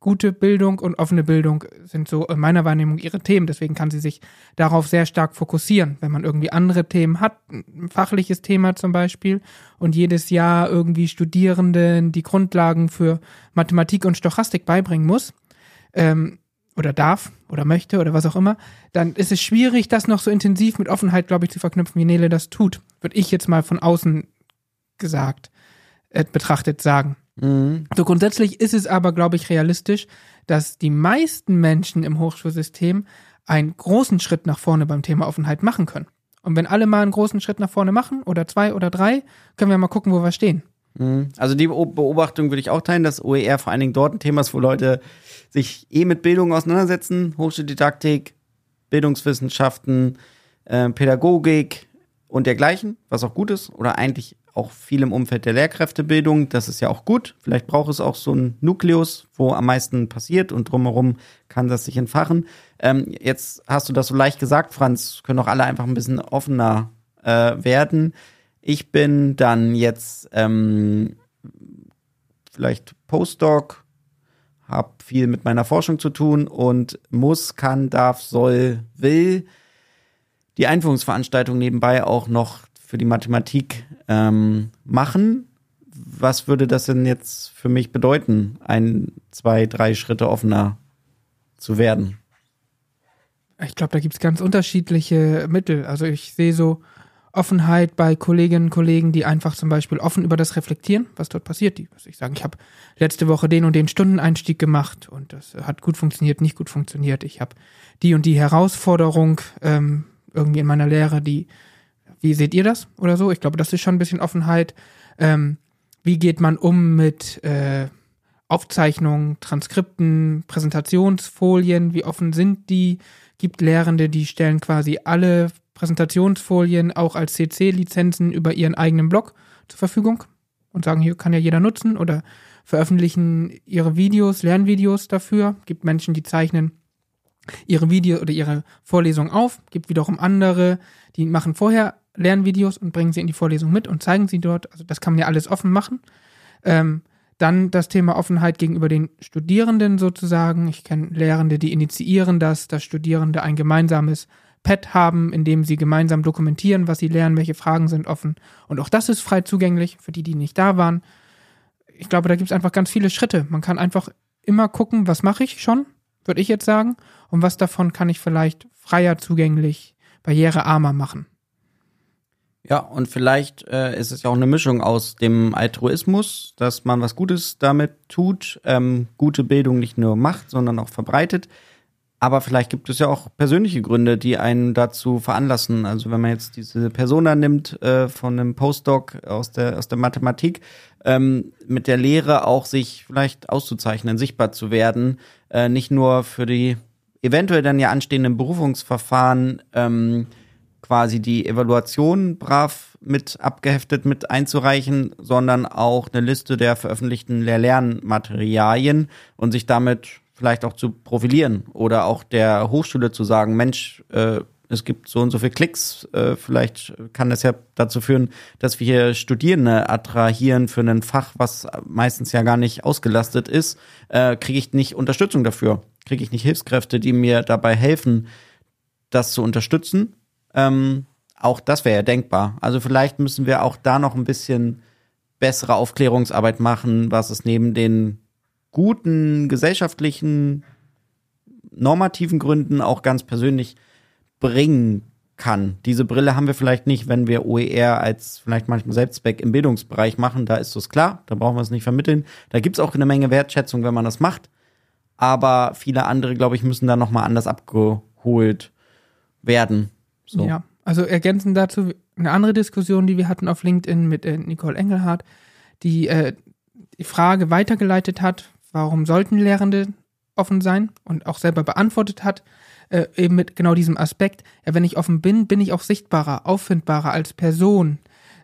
Gute Bildung und offene Bildung sind so in meiner Wahrnehmung ihre Themen. Deswegen kann sie sich darauf sehr stark fokussieren. Wenn man irgendwie andere Themen hat, ein fachliches Thema zum Beispiel, und jedes Jahr irgendwie Studierenden die Grundlagen für Mathematik und Stochastik beibringen muss, ähm, oder darf oder möchte oder was auch immer, dann ist es schwierig, das noch so intensiv mit Offenheit, glaube ich, zu verknüpfen, wie Nele das tut. Würde ich jetzt mal von außen gesagt, äh, betrachtet sagen. Mhm. So grundsätzlich ist es aber, glaube ich, realistisch, dass die meisten Menschen im Hochschulsystem einen großen Schritt nach vorne beim Thema Offenheit machen können. Und wenn alle mal einen großen Schritt nach vorne machen oder zwei oder drei, können wir mal gucken, wo wir stehen. Mhm. Also die Beobachtung würde ich auch teilen, dass OER vor allen Dingen dort ein Thema ist, wo Leute sich eh mit Bildung auseinandersetzen, Hochschuldidaktik, Bildungswissenschaften, äh, Pädagogik und dergleichen, was auch gut ist oder eigentlich auch viel im Umfeld der Lehrkräftebildung. Das ist ja auch gut. Vielleicht braucht es auch so einen Nukleus, wo am meisten passiert und drumherum kann das sich entfachen. Ähm, jetzt hast du das so leicht gesagt, Franz, können auch alle einfach ein bisschen offener äh, werden. Ich bin dann jetzt ähm, vielleicht Postdoc, habe viel mit meiner Forschung zu tun und muss, kann, darf, soll, will die Einführungsveranstaltung nebenbei auch noch für die Mathematik ähm, machen. Was würde das denn jetzt für mich bedeuten, ein, zwei, drei Schritte offener zu werden? Ich glaube, da gibt es ganz unterschiedliche Mittel. Also ich sehe so Offenheit bei Kolleginnen und Kollegen, die einfach zum Beispiel offen über das reflektieren, was dort passiert. Die, was ich sagen, ich habe letzte Woche den und den Stundeneinstieg gemacht und das hat gut funktioniert, nicht gut funktioniert. Ich habe die und die Herausforderung ähm, irgendwie in meiner Lehre, die, wie seht ihr das oder so? Ich glaube, das ist schon ein bisschen Offenheit. Ähm, wie geht man um mit äh, Aufzeichnungen, Transkripten, Präsentationsfolien? Wie offen sind die? Gibt Lehrende, die stellen quasi alle Präsentationsfolien auch als CC-Lizenzen über ihren eigenen Blog zur Verfügung und sagen, hier kann ja jeder nutzen oder veröffentlichen ihre Videos, Lernvideos dafür. Gibt Menschen, die zeichnen ihre Video oder ihre Vorlesung auf. Gibt wiederum andere, die machen vorher Lernvideos und bringen sie in die Vorlesung mit und zeigen sie dort. Also das kann man ja alles offen machen. Ähm, dann das Thema Offenheit gegenüber den Studierenden sozusagen. Ich kenne Lehrende, die initiieren das, dass Studierende ein gemeinsames Pad haben, in dem sie gemeinsam dokumentieren, was sie lernen, welche Fragen sind offen. Und auch das ist frei zugänglich für die, die nicht da waren. Ich glaube, da gibt es einfach ganz viele Schritte. Man kann einfach immer gucken, was mache ich schon, würde ich jetzt sagen, und was davon kann ich vielleicht freier zugänglich, barrierearmer machen. Ja, und vielleicht äh, ist es ja auch eine Mischung aus dem Altruismus, dass man was Gutes damit tut, ähm, gute Bildung nicht nur macht, sondern auch verbreitet. Aber vielleicht gibt es ja auch persönliche Gründe, die einen dazu veranlassen. Also wenn man jetzt diese Persona nimmt äh, von einem Postdoc aus der, aus der Mathematik, ähm, mit der Lehre auch sich vielleicht auszuzeichnen, sichtbar zu werden, äh, nicht nur für die eventuell dann ja anstehenden Berufungsverfahren ähm, quasi die Evaluation brav mit abgeheftet mit einzureichen, sondern auch eine Liste der veröffentlichten Lehr-Lernmaterialien und sich damit vielleicht auch zu profilieren oder auch der Hochschule zu sagen, Mensch, äh, es gibt so und so viele Klicks, äh, vielleicht kann das ja dazu führen, dass wir hier Studierende attrahieren für ein Fach, was meistens ja gar nicht ausgelastet ist, äh, kriege ich nicht Unterstützung dafür, kriege ich nicht Hilfskräfte, die mir dabei helfen, das zu unterstützen. Ähm, auch das wäre ja denkbar. Also vielleicht müssen wir auch da noch ein bisschen bessere Aufklärungsarbeit machen, was es neben den guten gesellschaftlichen, normativen Gründen auch ganz persönlich bringen kann. Diese Brille haben wir vielleicht nicht, wenn wir OER als vielleicht manchmal Selbstzweck im Bildungsbereich machen. Da ist es klar, da brauchen wir es nicht vermitteln. Da gibt es auch eine Menge Wertschätzung, wenn man das macht. Aber viele andere, glaube ich, müssen da nochmal anders abgeholt werden. So. Ja, also ergänzend dazu eine andere Diskussion, die wir hatten auf LinkedIn mit äh, Nicole Engelhardt, die äh, die Frage weitergeleitet hat, warum sollten Lehrende offen sein und auch selber beantwortet hat, äh, eben mit genau diesem Aspekt, ja, wenn ich offen bin, bin ich auch sichtbarer, auffindbarer als Person.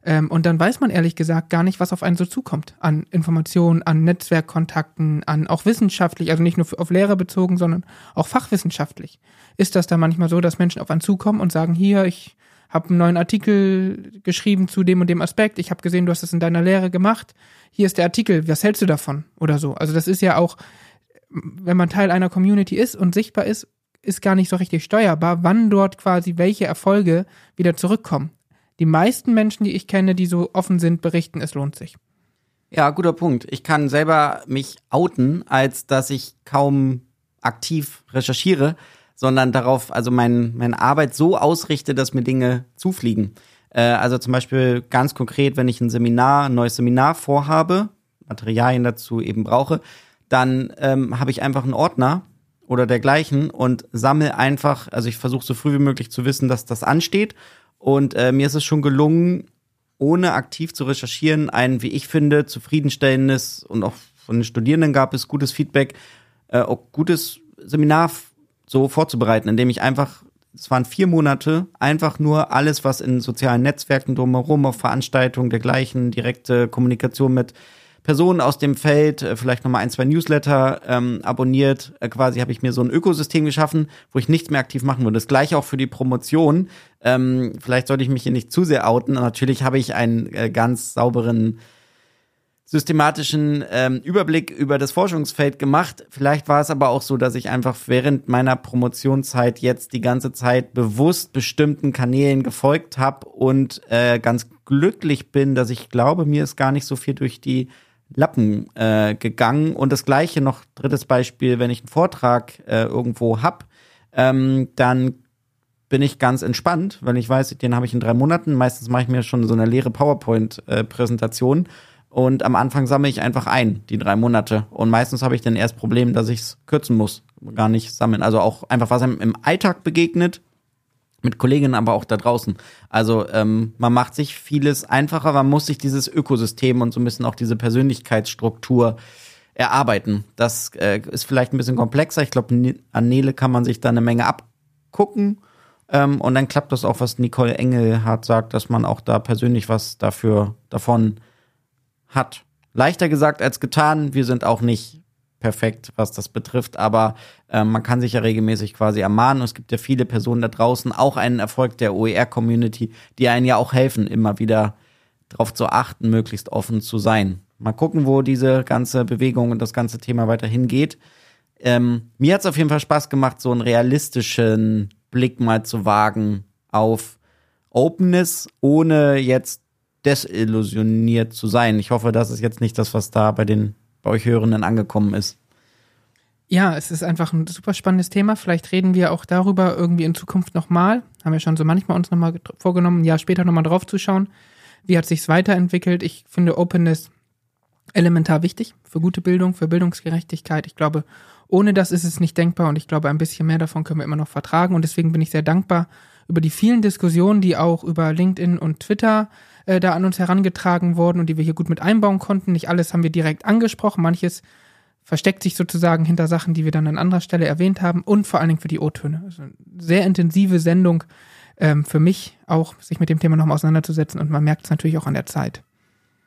Ähm, und dann weiß man ehrlich gesagt gar nicht, was auf einen so zukommt. An Informationen, an Netzwerkkontakten, an auch wissenschaftlich, also nicht nur auf Lehre bezogen, sondern auch fachwissenschaftlich. Ist das da manchmal so, dass Menschen auf einen zukommen und sagen, hier, ich habe einen neuen Artikel geschrieben zu dem und dem Aspekt, ich habe gesehen, du hast das in deiner Lehre gemacht, hier ist der Artikel, was hältst du davon? Oder so. Also das ist ja auch, wenn man Teil einer Community ist und sichtbar ist, ist gar nicht so richtig steuerbar, wann dort quasi welche Erfolge wieder zurückkommen. Die meisten Menschen, die ich kenne, die so offen sind, berichten, es lohnt sich. Ja, guter Punkt. Ich kann selber mich outen, als dass ich kaum aktiv recherchiere, sondern darauf, also mein, meine Arbeit so ausrichte, dass mir Dinge zufliegen. Äh, also zum Beispiel ganz konkret, wenn ich ein Seminar, ein neues Seminar vorhabe, Materialien dazu eben brauche, dann ähm, habe ich einfach einen Ordner oder dergleichen und sammle einfach, also ich versuche so früh wie möglich zu wissen, dass das ansteht. Und äh, mir ist es schon gelungen, ohne aktiv zu recherchieren, ein, wie ich finde, zufriedenstellendes und auch von den Studierenden gab es gutes Feedback, äh, auch gutes Seminar so vorzubereiten, indem ich einfach, es waren vier Monate, einfach nur alles, was in sozialen Netzwerken drumherum, auf Veranstaltungen dergleichen, direkte Kommunikation mit Personen aus dem Feld, äh, vielleicht nochmal ein, zwei Newsletter ähm, abonniert. Äh, quasi habe ich mir so ein Ökosystem geschaffen, wo ich nichts mehr aktiv machen würde. Das gleiche auch für die Promotion. Ähm, vielleicht sollte ich mich hier nicht zu sehr outen. Natürlich habe ich einen äh, ganz sauberen systematischen ähm, Überblick über das Forschungsfeld gemacht. Vielleicht war es aber auch so, dass ich einfach während meiner Promotionszeit jetzt die ganze Zeit bewusst bestimmten Kanälen gefolgt habe und äh, ganz glücklich bin, dass ich glaube, mir ist gar nicht so viel durch die Lappen äh, gegangen. Und das gleiche noch, drittes Beispiel, wenn ich einen Vortrag äh, irgendwo hab, ähm, dann bin ich ganz entspannt, weil ich weiß, den habe ich in drei Monaten. Meistens mache ich mir schon so eine leere PowerPoint-Präsentation. und am Anfang sammle ich einfach ein, die drei Monate. Und meistens habe ich dann erst Problem, dass ich es kürzen muss, gar nicht sammeln. Also auch einfach, was einem im Alltag begegnet, mit Kolleginnen, aber auch da draußen. Also ähm, man macht sich vieles einfacher, man muss sich dieses Ökosystem und so ein bisschen auch diese Persönlichkeitsstruktur erarbeiten. Das äh, ist vielleicht ein bisschen komplexer. Ich glaube, an Nele kann man sich da eine Menge abgucken. Ähm, und dann klappt das auch, was Nicole Engelhardt sagt, dass man auch da persönlich was dafür davon hat. Leichter gesagt als getan. Wir sind auch nicht perfekt, was das betrifft, aber äh, man kann sich ja regelmäßig quasi ermahnen. Es gibt ja viele Personen da draußen, auch einen Erfolg der OER-Community, die einen ja auch helfen, immer wieder darauf zu achten, möglichst offen zu sein. Mal gucken, wo diese ganze Bewegung und das ganze Thema weiterhin geht. Ähm, mir hat es auf jeden Fall Spaß gemacht, so einen realistischen Blick mal zu wagen auf Openness, ohne jetzt desillusioniert zu sein. Ich hoffe, das ist jetzt nicht das, was da bei den bei euch Hörenden angekommen ist. Ja, es ist einfach ein super spannendes Thema. Vielleicht reden wir auch darüber irgendwie in Zukunft nochmal. Haben wir schon so manchmal uns nochmal vorgenommen, ein Jahr später nochmal drauf zu schauen. Wie hat sich's weiterentwickelt? Ich finde Openness elementar wichtig für gute Bildung, für Bildungsgerechtigkeit. Ich glaube, ohne das ist es nicht denkbar und ich glaube, ein bisschen mehr davon können wir immer noch vertragen und deswegen bin ich sehr dankbar über die vielen Diskussionen, die auch über LinkedIn und Twitter äh, da an uns herangetragen wurden und die wir hier gut mit einbauen konnten. Nicht alles haben wir direkt angesprochen, manches versteckt sich sozusagen hinter Sachen, die wir dann an anderer Stelle erwähnt haben und vor allen Dingen für die O-Töne. Also sehr intensive Sendung ähm, für mich auch, sich mit dem Thema nochmal auseinanderzusetzen und man merkt es natürlich auch an der Zeit.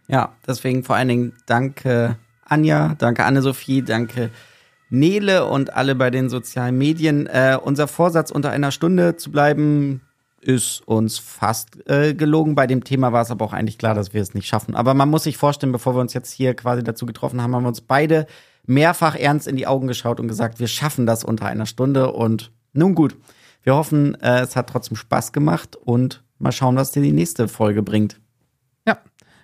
Ja, deswegen vor allen Dingen danke Anja, danke Anne-Sophie, danke Nele und alle bei den sozialen Medien. Äh, unser Vorsatz, unter einer Stunde zu bleiben, ist uns fast äh, gelogen. Bei dem Thema war es aber auch eigentlich klar, dass wir es nicht schaffen. Aber man muss sich vorstellen, bevor wir uns jetzt hier quasi dazu getroffen haben, haben wir uns beide mehrfach ernst in die Augen geschaut und gesagt, wir schaffen das unter einer Stunde. Und nun gut, wir hoffen, äh, es hat trotzdem Spaß gemacht und mal schauen, was dir die nächste Folge bringt. Ja,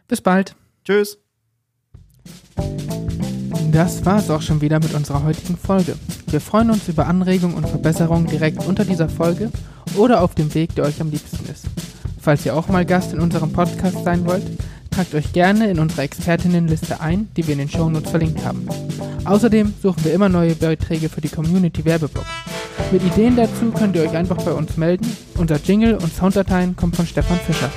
bis bald. Tschüss. Das war es auch schon wieder mit unserer heutigen Folge. Wir freuen uns über Anregungen und Verbesserungen direkt unter dieser Folge oder auf dem Weg, der euch am liebsten ist. Falls ihr auch mal Gast in unserem Podcast sein wollt, tragt euch gerne in unsere Expertinnenliste ein, die wir in den Shownotes verlinkt haben. Außerdem suchen wir immer neue Beiträge für die Community Werbeblock. Mit Ideen dazu könnt ihr euch einfach bei uns melden. Unser Jingle und Sounddateien kommen von Stefan Fischer.